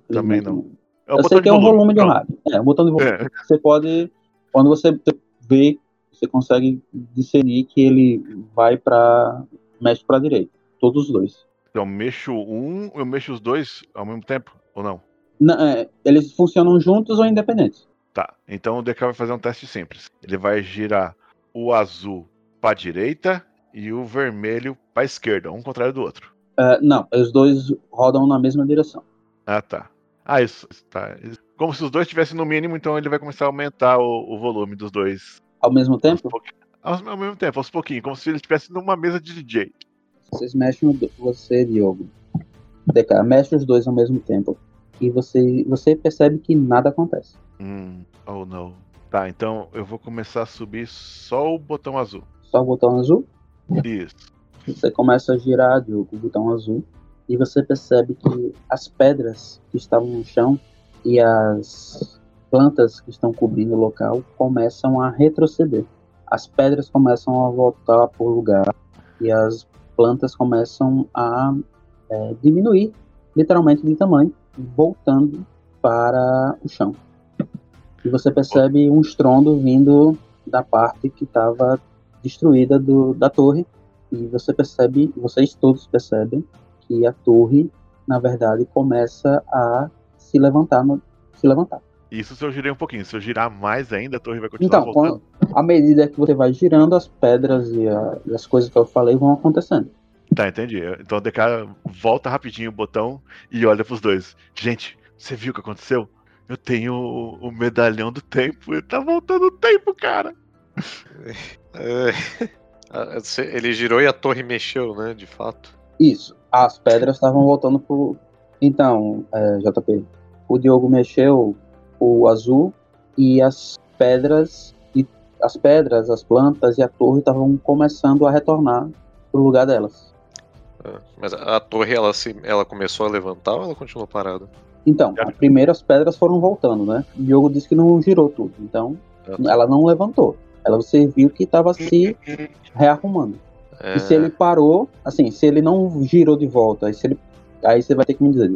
Também não. É o Eu sei que é um volume de um Pronto. rádio. É, um botão de volume. É. Você pode, quando você vê, você consegue discernir que ele vai para mexe para direita, todos os dois. Então, eu mexo um, eu mexo os dois ao mesmo tempo? Ou não? Não, é, eles funcionam juntos ou independentes? Tá. Então o DK vai fazer um teste simples. Ele vai girar o azul para direita e o vermelho para esquerda, um contrário do outro. É, não, os dois rodam na mesma direção. Ah, tá. Ah, isso. Tá. Como se os dois estivessem no mínimo, então ele vai começar a aumentar o, o volume dos dois. Ao mesmo tempo? Ao, ao, mesmo tempo, aos pouquinhos, como se ele estivesse numa mesa de DJ. Vocês mexem você, Diogo. DK, mexe os dois ao mesmo tempo. E você, você percebe que nada acontece. Hum, oh não. Tá, então eu vou começar a subir só o botão azul. Só o botão azul? Isso. Você começa a girar, Diogo, o botão azul. E você percebe que as pedras que estavam no chão e as plantas que estão cobrindo o local começam a retroceder. As pedras começam a voltar para o lugar e as plantas começam a é, diminuir, literalmente de tamanho, voltando para o chão. E você percebe um estrondo vindo da parte que estava destruída do, da torre. E você percebe, vocês todos percebem que a torre, na verdade, começa a se levantar, no, se levantar. Isso se eu girei um pouquinho. Se eu girar mais ainda, a torre vai continuar então, voltando. Então, à medida que você vai girando, as pedras e, a, e as coisas que eu falei vão acontecendo. Tá, entendi. Então o DK volta rapidinho o botão e olha pros dois. Gente, você viu o que aconteceu? Eu tenho o, o medalhão do tempo. Ele tá voltando o tempo, cara. [laughs] É, ele girou e a torre mexeu, né? De fato. Isso. As pedras estavam voltando pro. Então, é, JP, o Diogo mexeu o azul e as pedras e as pedras, as plantas e a torre estavam começando a retornar pro lugar delas. É, mas a torre ela se ela começou a levantar ou ela continuou parada? Então, as primeiras pedras foram voltando, né? O Diogo disse que não girou tudo, então é. ela não levantou. Ela você viu que estava se rearrumando. É... E se ele parou, assim, se ele não girou de volta, aí, se ele, aí você vai ter que me dizer.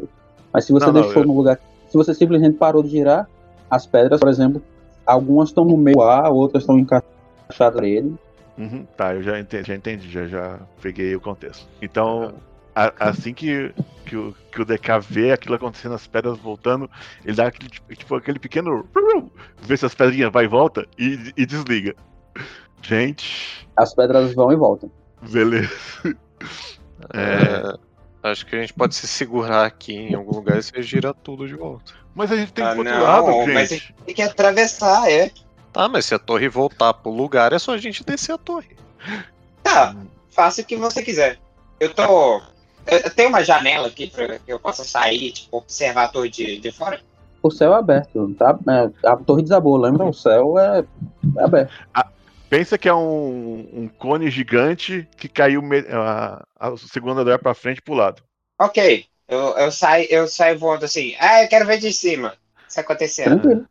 Mas se você não, deixou não, eu... no lugar, se você simplesmente parou de girar, as pedras, por exemplo, algumas estão no meio A, outras estão encaixadas nele. Uhum, tá, eu já entendi, já entendi, já, já peguei o contexto. Então, a, assim que, que, o, que o DK vê aquilo acontecendo, as pedras voltando, ele dá aquele, tipo, tipo aquele pequeno. Vê se as pedrinhas vai e volta e, e desliga. Gente. As pedras vão e voltam. Beleza. É, acho que a gente pode se segurar aqui em algum lugar e você gira tudo de volta. Mas a gente tem que ir ah, lado, gente. Mas tem que atravessar, é. Tá, mas se a torre voltar pro lugar, é só a gente descer a torre. Tá, faça o que você quiser. Eu tô. Eu tenho uma janela aqui pra que eu possa sair, tipo, observar a torre de, de fora. O céu é aberto, tá? É, a torre desabou, lembra? O céu é, é aberto. Ah, pensa que é um, um, cone gigante que caiu a, a segunda andar pra frente e pro lado. Ok. Eu, eu, saio, eu saio voando assim. Ah, eu quero ver de cima. Isso acontecendo. Tranquilo.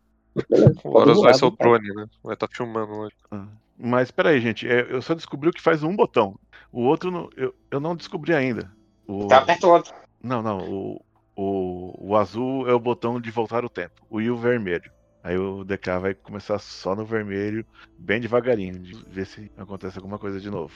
O Horus vai ser o drone, né? Vai estar tá filmando hoje. Ah, mas peraí, gente, é, eu só descobri o que faz um botão. O outro não, eu, eu não descobri ainda. O... Tá aperta o outro. Não, não. O, o, o azul é o botão de voltar o tempo. O I o vermelho. Aí o DK vai começar só no vermelho, bem devagarinho, de ver se acontece alguma coisa de novo.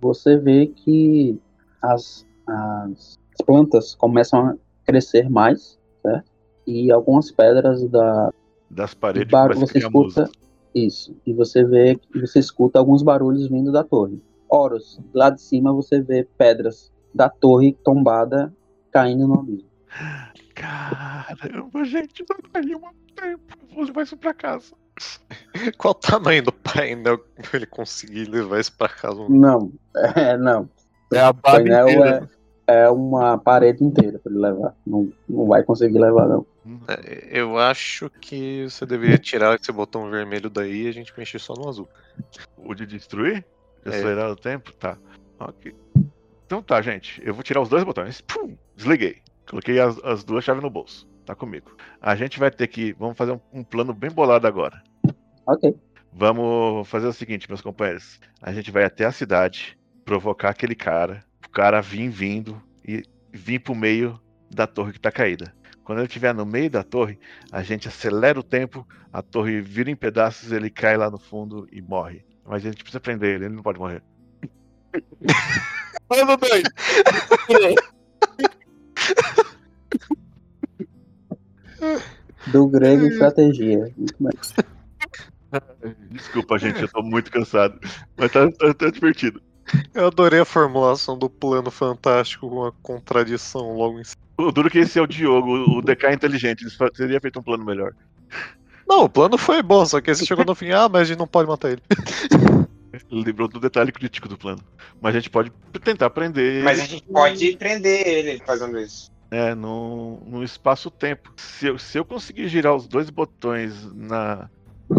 Você vê que as, as plantas começam a crescer mais, certo? E algumas pedras da, das paredes bar... você escuta isso e você vê e você escuta alguns barulhos vindo da torre. Horus, lá de cima você vê pedras da torre tombada caindo no abismo. Caramba, gente, não daria um tempo. Vou levar isso pra casa. [laughs] Qual o tamanho do painel pra ele conseguir levar isso pra casa? Não, [laughs] é, não. É a painel é, é uma parede inteira pra ele levar. Não, não vai conseguir levar, não. É, eu acho que você deveria tirar esse botão vermelho daí e a gente mexer só no azul. O de destruir? De é. acelerar o tempo? Tá. Ok. Então tá, gente. Eu vou tirar os dois botões. Pum, desliguei. Coloquei as, as, duas chaves no bolso. Tá comigo. A gente vai ter que. Vamos fazer um, um plano bem bolado agora. Ok. Vamos fazer o seguinte, meus companheiros. A gente vai até a cidade, provocar aquele cara, o cara vir vindo e vir pro meio da torre que tá caída. Quando ele estiver no meio da torre, a gente acelera o tempo, a torre vira em pedaços, ele cai lá no fundo e morre. Mas a gente precisa prender ele, ele não pode morrer. [laughs] Do grego estratégia. Desculpa, gente, eu tô muito cansado. Mas tá, tá, tá divertido. Eu adorei a formulação do plano fantástico com a contradição logo em cima. O duro que esse é o Diogo, o DK é inteligente, ele teria feito um plano melhor. Não, o plano foi bom, só que esse chegou no fim, ah, mas a gente não pode matar ele. [laughs] Ele lembrou do detalhe crítico do plano. Mas a gente pode tentar prender Mas a gente pode prender ele fazendo isso. É, no, no espaço-tempo. Se eu, se eu conseguir girar os dois botões na,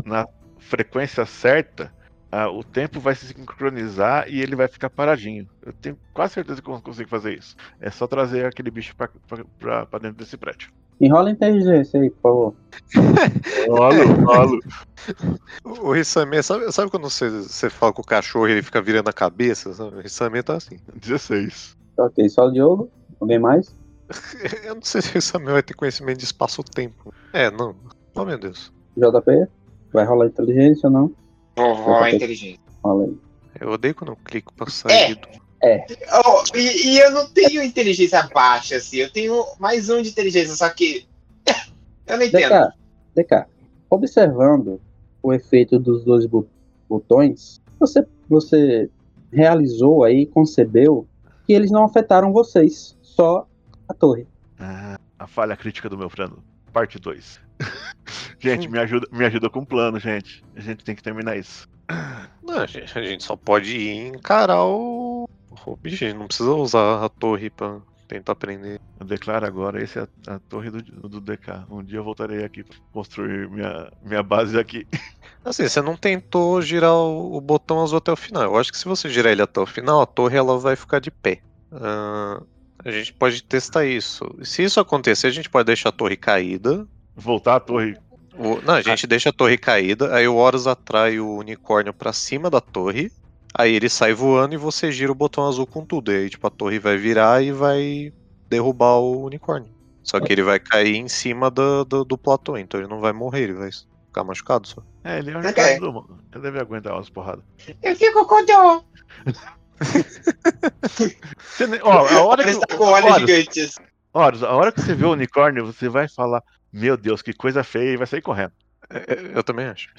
na frequência certa, ah, o tempo vai se sincronizar e ele vai ficar paradinho. Eu tenho quase certeza que eu consigo fazer isso. É só trazer aquele bicho pra, pra, pra- pra dentro desse prédio. Enrola a inteligência aí, por favor. [laughs] Rolo, rolo. O Rissame, sabe, sabe quando você, você fala com o cachorro e ele fica virando a cabeça? Sabe? O Rissame tá assim. 16. Ok, só o Diogo. Alguém mais? [laughs] Eu não sei se o Rissame vai ter conhecimento de espaço-tempo. É, não. Oh, meu Deus. JP? Vai rolar inteligência ou não? Vou rolar a inteligência. Rola aí. Eu odeio quando eu clico pra sair do... Oh, e, e eu não tenho inteligência baixa, assim. Eu tenho mais um de inteligência, só que. [coughs] Eu não entendo. DK, DK, observando o efeito dos dois botões, você, você realizou aí, concebeu que eles não afetaram vocês, só a torre. Ah, a falha crítica do meu plano. Parte 2. [laughs] gente, me ajuda, me ajuda com o plano, gente. A gente tem que terminar isso. Não, a gente, a gente só pode ir encarar o... o bicho. A gente não precisa usar a torre pra tentar prender. Eu declaro agora, esse é a, a torre do, do DK. Um dia eu voltarei aqui pra construir minha, minha base aqui. [laughs] Assim, você não tentou girar o, o botão azul até o final. Eu acho que se você girar ele até o final, a torre ela vai ficar de pé. Ah, a gente pode testar isso. Se isso acontecer, a gente pode deixar a torre caída. Voltar a torre. O- não, a gente deixa a torre caída, aí o Horus atrai o unicórnio pra cima da torre. Aí ele sai voando e você gira o botão azul com tudo. E aí, tipo, a torre vai virar e vai derrubar o unicórnio. Só que ele vai cair em cima do, do, do platô, então ele não vai morrer, ele vai ficar machucado só. É, ele é um Ok. okay. do. Ele deve aguentar umas porradas. Eu fico com dor. Você ó, a hora Ele que. gigantes. Horus, a hora que você vê o unicórnio, você vai falar: Meu Deus, que coisa feia, e vai sair correndo. É, é, Eu também acho.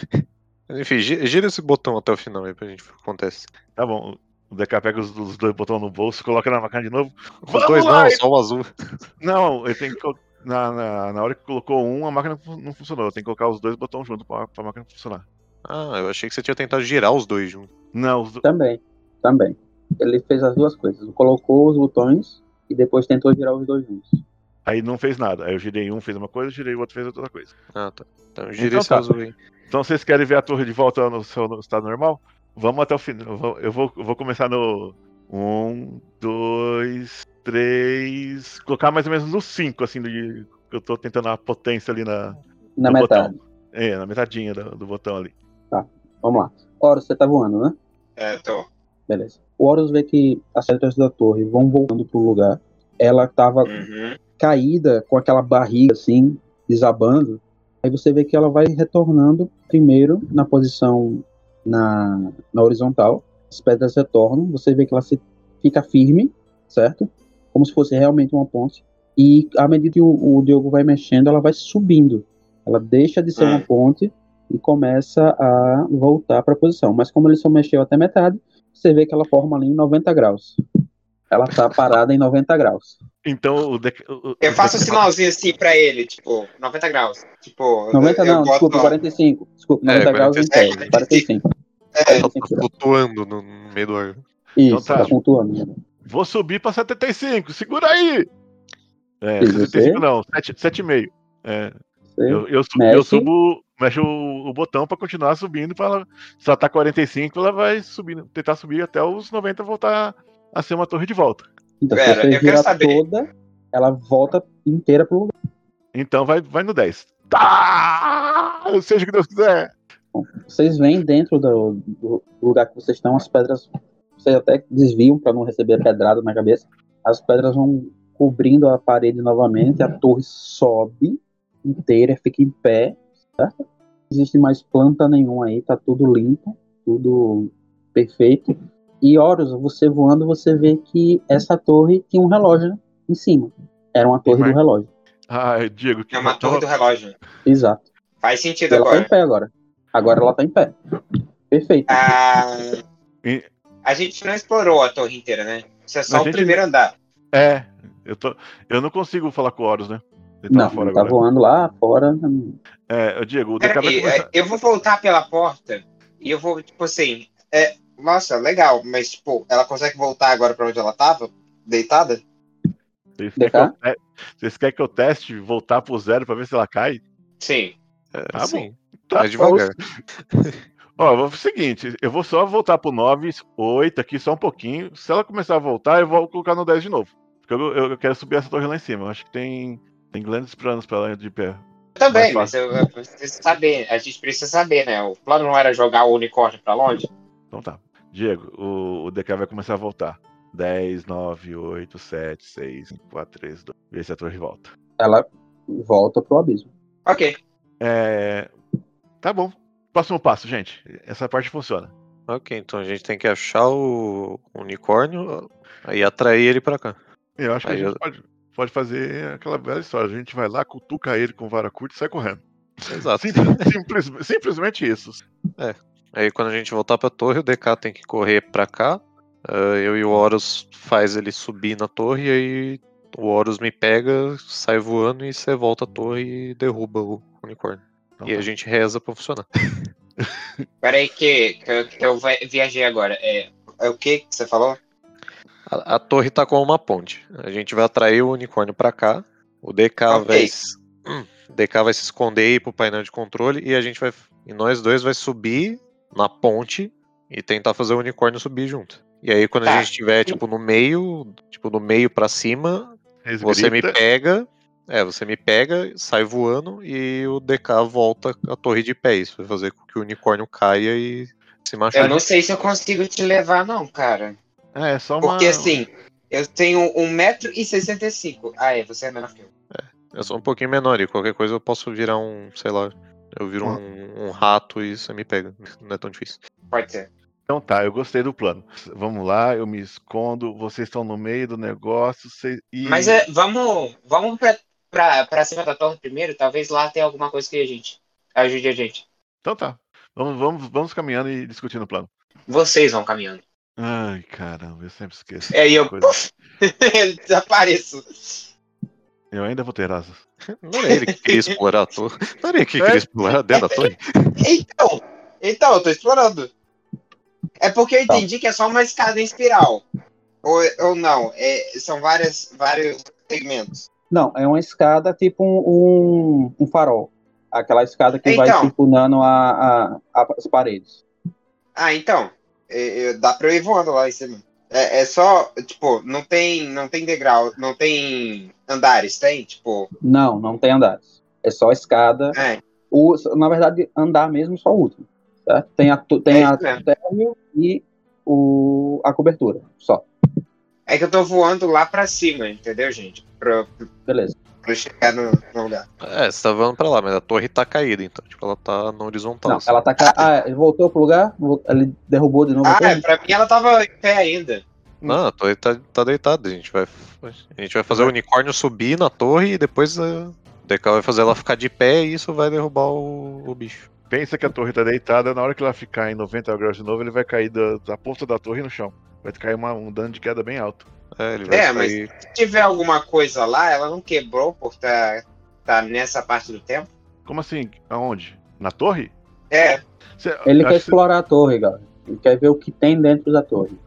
Enfim, gi- gira esse botão até o final aí pra gente ver o que acontece. Tá bom. O DK pega os, os dois botões no bolso, coloca na máquina de novo. Os Vamos dois lá! não, só o azul. Não, ele tem que. Na, na, na hora que colocou um, a máquina não funcionou. Tem que colocar os dois botões juntos pra, pra máquina funcionar. Ah, eu achei que você tinha tentado girar os dois juntos. Não, os do- Também, também. Ele fez as duas coisas. Colocou os botões e depois tentou virar os dois juntos. Aí não fez nada. Aí eu girei um, fez uma coisa, girei o outro, fez outra coisa. Ah, tá. Então girei Então esse tá. azul aí. Então vocês querem ver a torre de volta no seu no estado normal? Vamos até o final. Eu vou, eu vou, eu começar no. Um, dois, três. Colocar mais ou menos no cinco, assim, de, eu tô tentando a potência ali na. Na metade. Botão. É, na metadinha do, do botão ali. Vamos lá. Horus, você tá voando, né? É, tô. Beleza. O Horus vê que as pedras da torre vão voltando pro lugar. Ela tava Uhum. Caída com aquela barriga assim, desabando. Aí você vê que ela vai retornando primeiro na posição na, na horizontal. As pedras retornam, você vê que ela se, fica firme, certo? Como se fosse realmente uma ponte. E à medida que o, o Diogo vai mexendo, ela vai subindo. Ela deixa de ser uma ponte e começa a voltar para a posição. Mas como ele só mexeu até metade, você vê que ela forma ali em 90 graus. Ela tá parada em 90 graus. Então o. DK o- Eu faço um sinalzinho assim pra ele, tipo, 90 graus. Tipo, 90 eu não, desculpa, 45. Desculpa, É, 90 graus em 45. pé. 45. É, Ela tá 45 graus. flutuando no meio do ar. Isso, Então tá. tá flutuando. Vou subir pra 75, segura aí! É, E 75 você? não, 7, 7,5. É, eu, eu, su- mexe. eu subo, mexo o, o botão pra continuar subindo. Pra ela, se ela tá 45, ela vai subindo, tentar subir até os 90 voltar a ser uma torre de volta. Então, Pera, se você saber. toda, ela volta inteira pro lugar. Então vai, vai no 10. Tá! Seja o que Deus quiser. Vocês vêm dentro do, do lugar que vocês estão, as pedras, vocês até desviam para não receber pedrada na cabeça. As pedras vão cobrindo a parede novamente, a torre sobe inteira, fica em pé, certo? Não existe mais planta nenhuma aí, tá tudo limpo, tudo perfeito. E Horus, você voando, você vê que essa torre tinha um relógio em cima. Era uma torre Mas- do relógio. Ah, Diego, que É uma torre do relógio. Exato. Faz sentido ela tá em agora. pé agora. Agora ela tá em pé. Perfeito. Ah, a gente não explorou a torre inteira, né? Isso é só A o gente- primeiro andar. É, eu, tô, eu não consigo falar com o Horus, né? Ele tá não, fora ele tá agora. voando lá fora. É, ô, Diego, o começar. é, eu vou voltar pela porta e eu vou, tipo assim. É, nossa, legal, mas, tipo, ela consegue voltar agora pra onde ela tava? Deitada? Vocês querem, que eu te- vocês querem que eu teste voltar pro zero pra ver se ela cai? Sim. É, Tá assim, bom. Tá mais devagar. [laughs] Ó, eu vou fazer o seguinte, eu vou só voltar pro 9, 8 aqui só um pouquinho. Se ela começar a voltar, eu vou colocar no 10 de novo. Porque eu, eu quero subir essa torre lá em cima. Eu acho que tem, tem grandes planos pra ela de pé. Também, mas eu, eu preciso saber. A gente precisa saber, né? O plano não era jogar o unicórnio pra longe? Então tá. Diego, o, o DK vai começar a voltar. 10, 9, 8, 7, 6, 5, 4, 3, 2. Vê se a torre volta. Ela volta pro abismo. Ok. É. Tá bom. Próximo passo, gente. Essa parte funciona. Ok, então a gente tem que achar o unicórnio e atrair ele pra cá. Eu acho que Aí a gente eu- pode, pode fazer aquela bela história. A gente vai lá, cutuca ele com vara curta e sai correndo. Exato. Simples- [laughs] simples- simplesmente isso. Aí quando a gente voltar pra torre, o DK tem que correr pra cá. ah, eu e o Horus faz ele subir na torre e aí o Horus me pega, sai voando e você volta à torre e derruba o unicórnio. Então E tá. a gente reza pra funcionar. [laughs] Peraí que, que, eu- que eu viajei agora. É, é o que que você falou? A, a torre tá com uma ponte. A gente vai atrair o unicórnio pra cá. O DK Ok. vai. hum, DK vai se esconder aí pro painel de controle e a gente vai. E nós dois vai subir na ponte e tentar fazer o unicórnio subir junto. E aí quando a Tá. gente estiver, tipo, no meio, tipo, do meio pra cima, Eles você me pega. É, você me pega, sai voando e o DK volta a torre de pé. Isso vai fazer com que o unicórnio caia e se machuque. Eu não sei se eu consigo te levar, não, cara. É, é só uma. Porque assim, eu tenho 1,65m. Ah, é, você é menor que eu. Eu sou um pouquinho menor e qualquer coisa eu posso virar um, sei lá, eu viro um, um rato e você me pega. [laughs] Não é tão difícil. Pode ser. Então tá, eu gostei do plano. Vamos lá, eu me escondo, vocês estão no meio do negócio. Vocês... e- Mas é, vamos, vamos pra, pra, pra cima da torre primeiro. Talvez lá tenha alguma coisa que a gente ajude a gente. Então tá. Vamos, vamos, vamos caminhando e discutindo o plano. Vocês vão caminhando. Ai, caramba, eu sempre esqueço. É, e eu puf, [laughs] desapareço. Eu ainda vou ter asas. [laughs] Não era ele que queria explorar a torre. Não era ele que É. queria explorar dentro da torre. [laughs] Então, então, eu tô explorando. É porque eu Tá. entendi que é só uma escada em espiral. Ou, ou não, é, são várias, vários segmentos. Não, é uma escada tipo um, um, um farol. Aquela escada que vai Então. circundando a, a- a- as paredes. Ah, então. é, é, dá pra eu ir voando lá em cima. É, é só, tipo, não tem, não tem degrau, não tem andares, tem? Tipo, Não, não tem andares. É só escada. é, O, na verdade, andar mesmo só o último. Certo? Tem a, tem É a térreo e o, a cobertura. Só. é que eu tô voando lá pra cima, entendeu, gente? Pra, Beleza. pra chegar no, no lugar. É, você tá voando pra lá, mas a torre tá caída, então. Tipo, ela tá no horizontal. Não, assim. ela tá. ca- Ah, ele voltou pro lugar? Ele derrubou de novo a Ah, torre? pra mim ela tava em pé ainda. Não, a torre tá, tá deitada. A gente vai, a gente vai fazer o unicórnio subir na torre e depois eh, o DK vai fazer ela ficar de pé e isso vai derrubar o, o bicho. Pensa que a torre tá deitada, na hora que ela ficar em 90 graus de novo, ele vai cair da, da ponta da torre no chão. Vai cair uma- um dano de queda bem alto. É, ele vai É, mas-. Se tiver alguma coisa lá, ela não quebrou por tá, tá nessa parte do tempo? Como assim? Aonde? Na torre? É, Cê- Ele quer que explorar a torre, galera. Ele quer ver o que tem dentro da torre.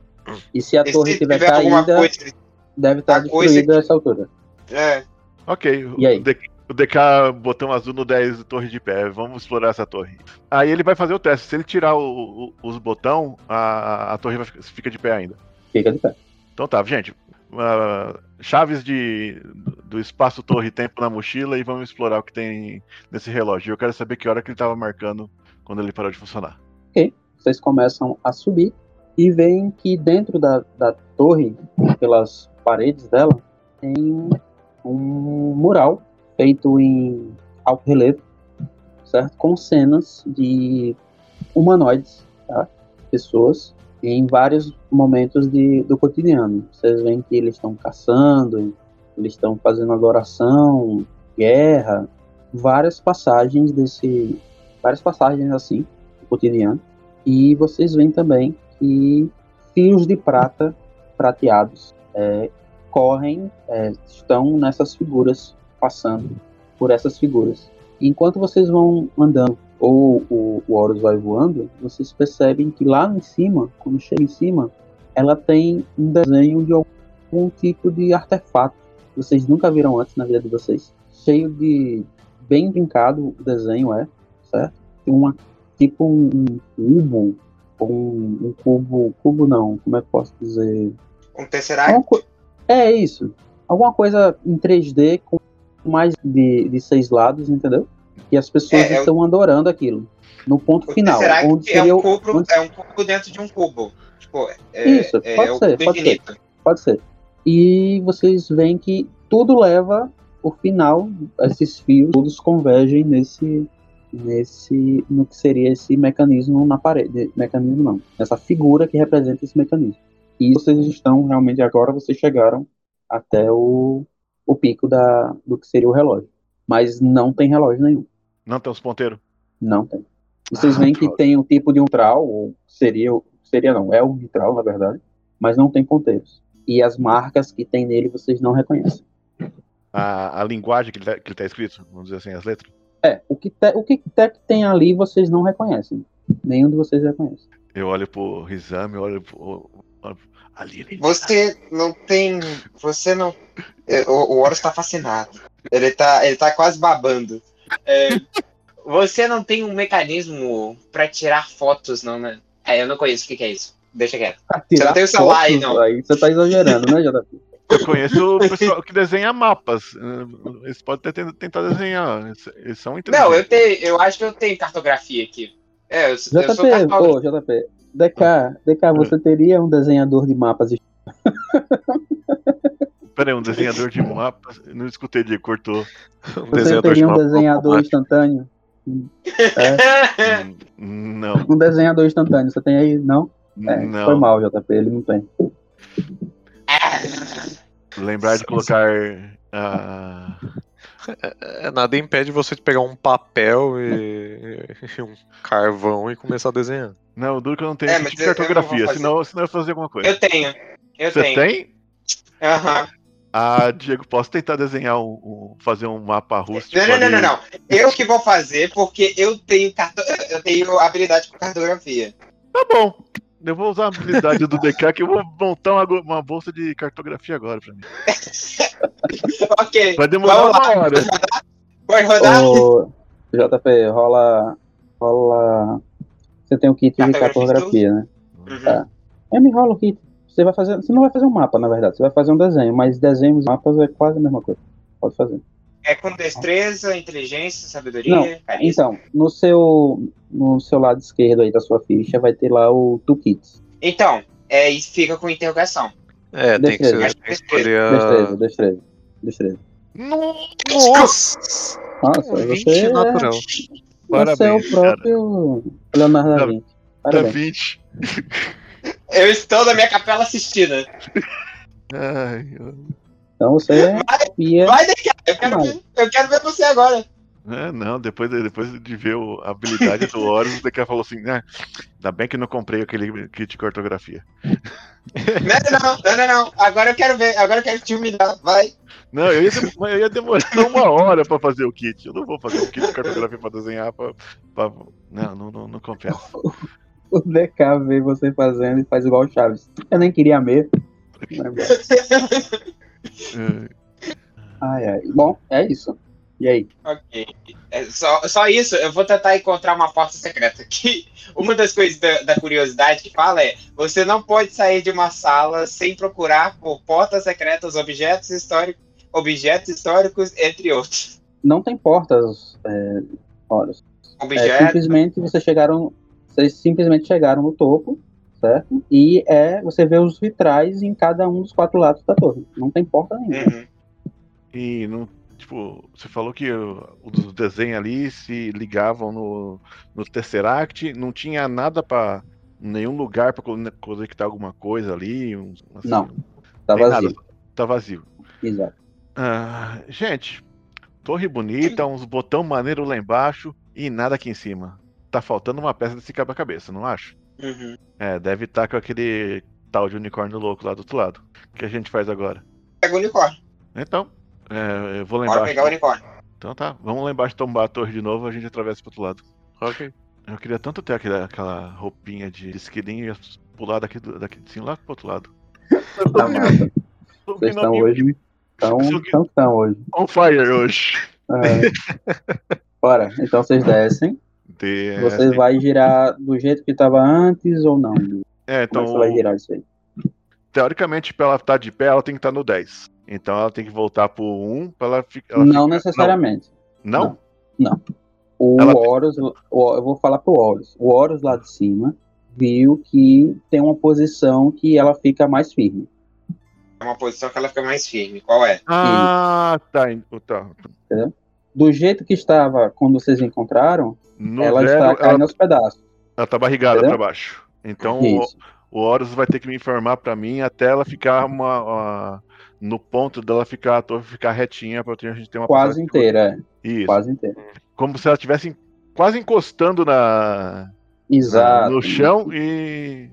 E se a e torre se tiver caída, coisa. deve estar destruída que- a essa altura. É, Ok, E aí? O, DK, o DK botão azul no 10 torre de pé. Vamos explorar essa torre. Aí ele vai fazer o teste. Se ele tirar o- o- os botão, a, a torre vai, fica de pé ainda. Fica de pé. Então tá, gente. ah, chaves de, do espaço torre e tempo na mochila e vamos explorar o que tem nesse relógio. Eu quero saber que hora que ele tava marcando quando ele parou de funcionar. Vocês começam a subir e veem que dentro da, da torre, pelas paredes dela, tem um mural feito em alto relevo, certo? Com cenas de humanoides, tá? Pessoas em vários momentos de, do cotidiano. Vocês veem que eles estão caçando, eles estão fazendo adoração, guerra, várias passagens desse, várias passagens assim, cotidiano. E vocês veem também que fios de prata prateados é, correm, é, estão nessas figuras, passando por essas figuras. Enquanto vocês vão andando, ou o, o Horus vai voando, vocês percebem que lá em cima, quando chega em cima, ela tem um desenho de algum tipo de artefato que vocês nunca viram antes na vida de vocês. Cheio de. bem brincado o desenho é, certo? Tem uma. tipo um, um cubo, um, um, cubo. cubo não, como é que posso dizer? Um tesseract? É isso. Alguma coisa em 3D com mais de, de seis lados, entendeu? E as pessoas é, estão é o... adorando aquilo. No ponto o final. Onde é, um cubo, onde... é um cubo dentro de um cubo. Tipo, é, Isso, é, pode ser, pode ser. Pode ser. E vocês veem que tudo leva, por final, esses fios todos convergem nesse nesse no que seria esse mecanismo na parede, mecanismo não, essa figura que representa esse mecanismo. E vocês estão realmente agora vocês chegaram até o, o pico da do que seria o relógio, mas não tem relógio nenhum. Não tem os ponteiros? Não tem. Vocês ah, veem que tem um tipo de um trau, ou seria seria não, é o vitral, na verdade, mas não tem ponteiros. E as marcas que tem nele vocês não reconhecem. A, a linguagem que ele, tá, ele tá escrito, vamos dizer assim, as letras? É, o que, te, o que tem ali vocês não reconhecem. Nenhum de vocês reconhece. Eu olho pro Rizame, olho pro. Ali, ali. Você não tem. Você não. É, o, o Horus tá fascinado. Ele tá, ele tá quase babando. É, você não tem um mecanismo para tirar fotos, não, né? É, eu não conheço o que, que é isso. Deixa quieto. Você não tem o celular aí, não. Aí você tá exagerando, né, JP? Eu conheço o pessoal que desenha mapas. Eles podem ter, tentar desenhar. Eles são Não, eu tenho. Eu acho que eu tenho cartografia aqui. É, eu, JP, eu sou ô, JP, DK, DK, você teria um desenhador de mapas? [laughs] Peraí, um desenhador de mapas? Não escutei, Diego, cortou. Um você teria um desenhador instantâneo? [laughs] É. Não. Um desenhador instantâneo, você tem aí? Não? É, não. Foi mal, JP, ele não tem. Lembrar de colocar. Uh... Nada impede você de pegar um papel e, e, um carvão e começar a desenhar. Não, o duro que eu não tenho é, tipo de cartografia, senão, senão eu fazer alguma coisa. Eu tenho. Eu você tenho. tem? Aham. Uhum. Ah, Diego, posso tentar desenhar um, um, fazer um mapa rústico? Não, não, não, não, não, Eu que vou fazer porque eu tenho carto... eu tenho habilidade com cartografia. Tá bom. Eu vou usar a habilidade do DK que eu vou montar uma, uma bolsa de cartografia agora pra mim. [laughs] ok. Vai demorar uma hora. Pode rodar? Ô, JP, rola. rola. Você tem um kit de cartografia, né? Uhum. Tá. É, me rola o kit. Você vai fazer. Você não vai fazer um mapa, na verdade. Você vai fazer um desenho, mas desenhos e mapas é quase a mesma coisa. Pode fazer. É com destreza, inteligência, sabedoria. Não, então, no seu, no seu lado esquerdo aí da sua ficha vai ter lá o toolkit. Então, é, e fica com interrogação. É, tem destreza. que ser escolher a... Destreza, destreza, destreza. Nossa! Nossa, você é... natural. Parabéns, você é o próprio cara. Leonardo da Vinci. Parabéns. Da Vinci. Eu estou na minha capela assistindo. Ai, então você vai, ia... vai deixar. Eu quero, ver, eu quero ver você agora. É, não, depois, depois de ver o, a habilidade do [laughs] Horus, o DK falou assim: ah, ainda bem que não comprei aquele kit de cartografia. Não, não, não, não, não. Agora eu quero ver, agora eu quero te humilhar, vai. Não, eu ia, eu ia demorar [laughs] uma hora pra fazer o kit. Eu não vou fazer o kit de cartografia pra desenhar. Pra, pra... Não, não, não, não compensa. [laughs] o DK vê você fazendo e faz igual o Chaves. Eu nem queria mesmo. Ai, ai. Bom, é isso. E aí? Ok. É só, só isso, eu vou tentar encontrar uma porta secreta. Que [laughs] uma das coisas da, da, curiosidade que fala é: você não pode sair de uma sala sem procurar por portas secretas, objetos históricos, objetos históricos, entre outros. Não tem portas, é, horas. É, simplesmente vocês chegaram vocês simplesmente chegaram no topo, certo? E é, você vê os vitrais em cada um dos quatro lados da torre. Não tem porta nenhuma. Uhum. E não, tipo, você falou que os desenhos ali se ligavam no, no Tesseract, não tinha nada para nenhum lugar para conectar alguma coisa ali? Assim, não, tá vazio. Nada, tá vazio. Exato. Ah, gente, torre bonita, uns botão maneiro lá embaixo e nada aqui em cima. Tá faltando uma peça desse quebra-cabeça, não acho? Uhum. É, deve estar com aquele tal de unicórnio louco lá do outro lado. O que a gente faz agora? Pega o unicórnio. Então, é, eu vou lá Bora pegar o unicórnio. Então tá, vamos lá embaixo tombar a torre de novo, a gente atravessa pro outro lado. Ok. Eu queria tanto ter aquela, aquela roupinha de esquilinho e pular daqui, do- daqui de cima lá pro outro lado. Tá massa. Vocês estão hoje. Estão tão, tão hoje. on fire hoje. É. [laughs] Bora, então vocês descem. De- Você vai girar do jeito que estava antes ou não? Como É, é então, que você vai girar isso aí? teoricamente, pra ela estar de pé, ela tem que estar no 10. Então ela tem que voltar pro 1 pra ela ficar. Não necessariamente. Não? O Ela- Horus, o- eu vou falar pro Horus. O Horus lá de cima viu que tem uma posição que ela fica mais firme. É uma posição que ela fica mais firme. Qual é? Ah, tá. tá. Do jeito que estava quando vocês encontraram, No ela zero, está caindo ela, aos pedaços. ela tá barrigada pra baixo. Então o, Isso. o Horus vai ter que me informar pra mim até ela ficar uma, uma- no ponto dela ficar a torre ficar retinha pra a gente ter uma Quase inteira, é. Isso. Quase inteira. Como se ela estivesse quase encostando na, Exato. no chão e.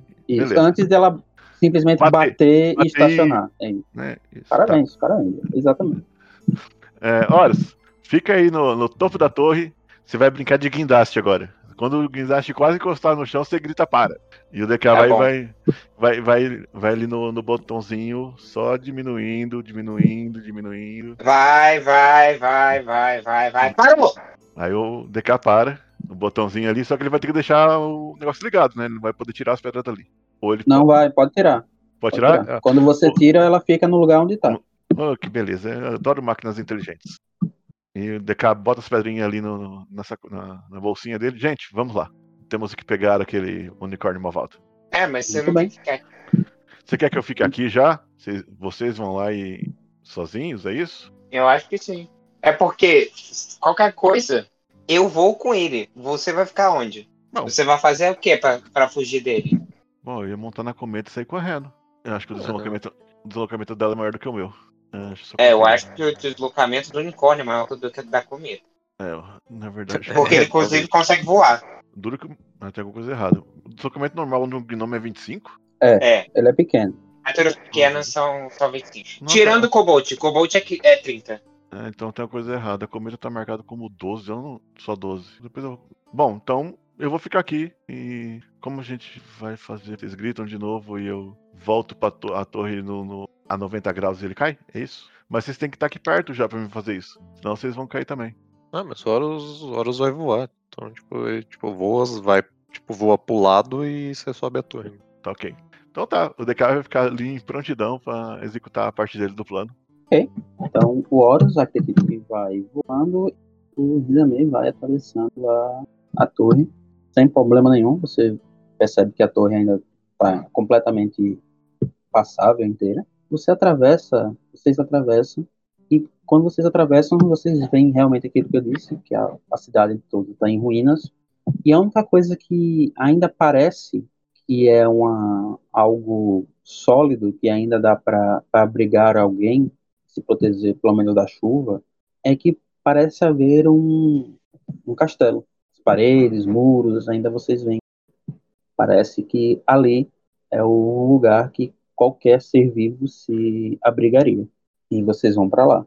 Antes dela simplesmente Bater, bater, bater e estacionar. É isso. Né, tá. Parabéns, parabéns. Exatamente. É, Horus, fica aí no, no topo da torre. Você vai brincar de guindaste agora. Quando o guindaste quase encostar no chão, você grita para. E o DK Tá vai, vai, vai, vai, vai ali no, no botãozinho, só diminuindo, diminuindo, diminuindo. Vai, vai, vai, vai, vai, vai. Parou! Aí o DK para, o botãozinho ali, só que ele vai ter que deixar o negócio ligado, né? Ele não vai poder tirar as pedras dali. Ou ele Não vai, pode tirar. pode Pode tirar? tirar. Quando você tira, ela fica no lugar onde tá. Oh, que beleza. Eu adoro máquinas inteligentes. E o DK bota as pedrinhas ali no, nessa, na, na bolsinha dele. Gente, vamos lá. Temos que pegar aquele unicórnio malvado. É, mas você Muito não bem. quer. Você quer que eu fique aqui já? Vocês, vocês vão lá e sozinhos, é isso? Eu acho que sim. É porque qualquer coisa, eu vou com ele. Você vai ficar onde? Não. Você vai fazer o quê pra, pra fugir dele? Bom, eu ia montar na cometa e sair correndo. Eu acho que o deslocamento, o deslocamento dela é maior do que o meu. É, É, eu acho que o deslocamento do unicórnio é maior do que o da comida. É, na verdade. [laughs] Porque ele, inclusive, consegue voar. Duro que. Ah, tem alguma coisa errada. O deslocamento normal no gnome é 25? É. Ele é pequeno. Criaturas pequenas são, 25. Nossa. Tirando o Cobalt. O Cobalt é, qui- é 30. É, então tem uma coisa errada. A cometa tá marcada como 12, eu não. Só 12. Depois eu. Bom, então eu vou ficar aqui e. Como a gente vai fazer? Vocês gritam de novo e eu volto pra to- a torre no, no- a 90 graus e ele cai? É isso? Mas vocês têm que estar aqui perto já pra me fazer isso. Senão vocês vão cair também. Ah, mas o Horus, o Horus vai voar. Então, tipo, ele tipo, voa, vai, tipo, voa pro lado e você sobe a torre. Tá ok. Então tá, o DK vai ficar ali em prontidão pra executar a parte dele do plano. Então, o Horus, aquele que vai voando, o Rizame vai atravessando a, a torre sem problema nenhum. Você percebe que a torre ainda está completamente passável inteira. Você atravessa, vocês atravessam, e quando vocês atravessam, vocês veem realmente aquilo que eu disse, que a, a cidade toda está em ruínas. E a única coisa que ainda parece que é uma, algo sólido, que ainda dá para abrigar alguém, se proteger pelo menos da chuva, é que parece haver um, um castelo. As paredes, muros, ainda vocês veem. Parece que ali é o lugar que qualquer ser vivo se abrigaria. E vocês vão para lá.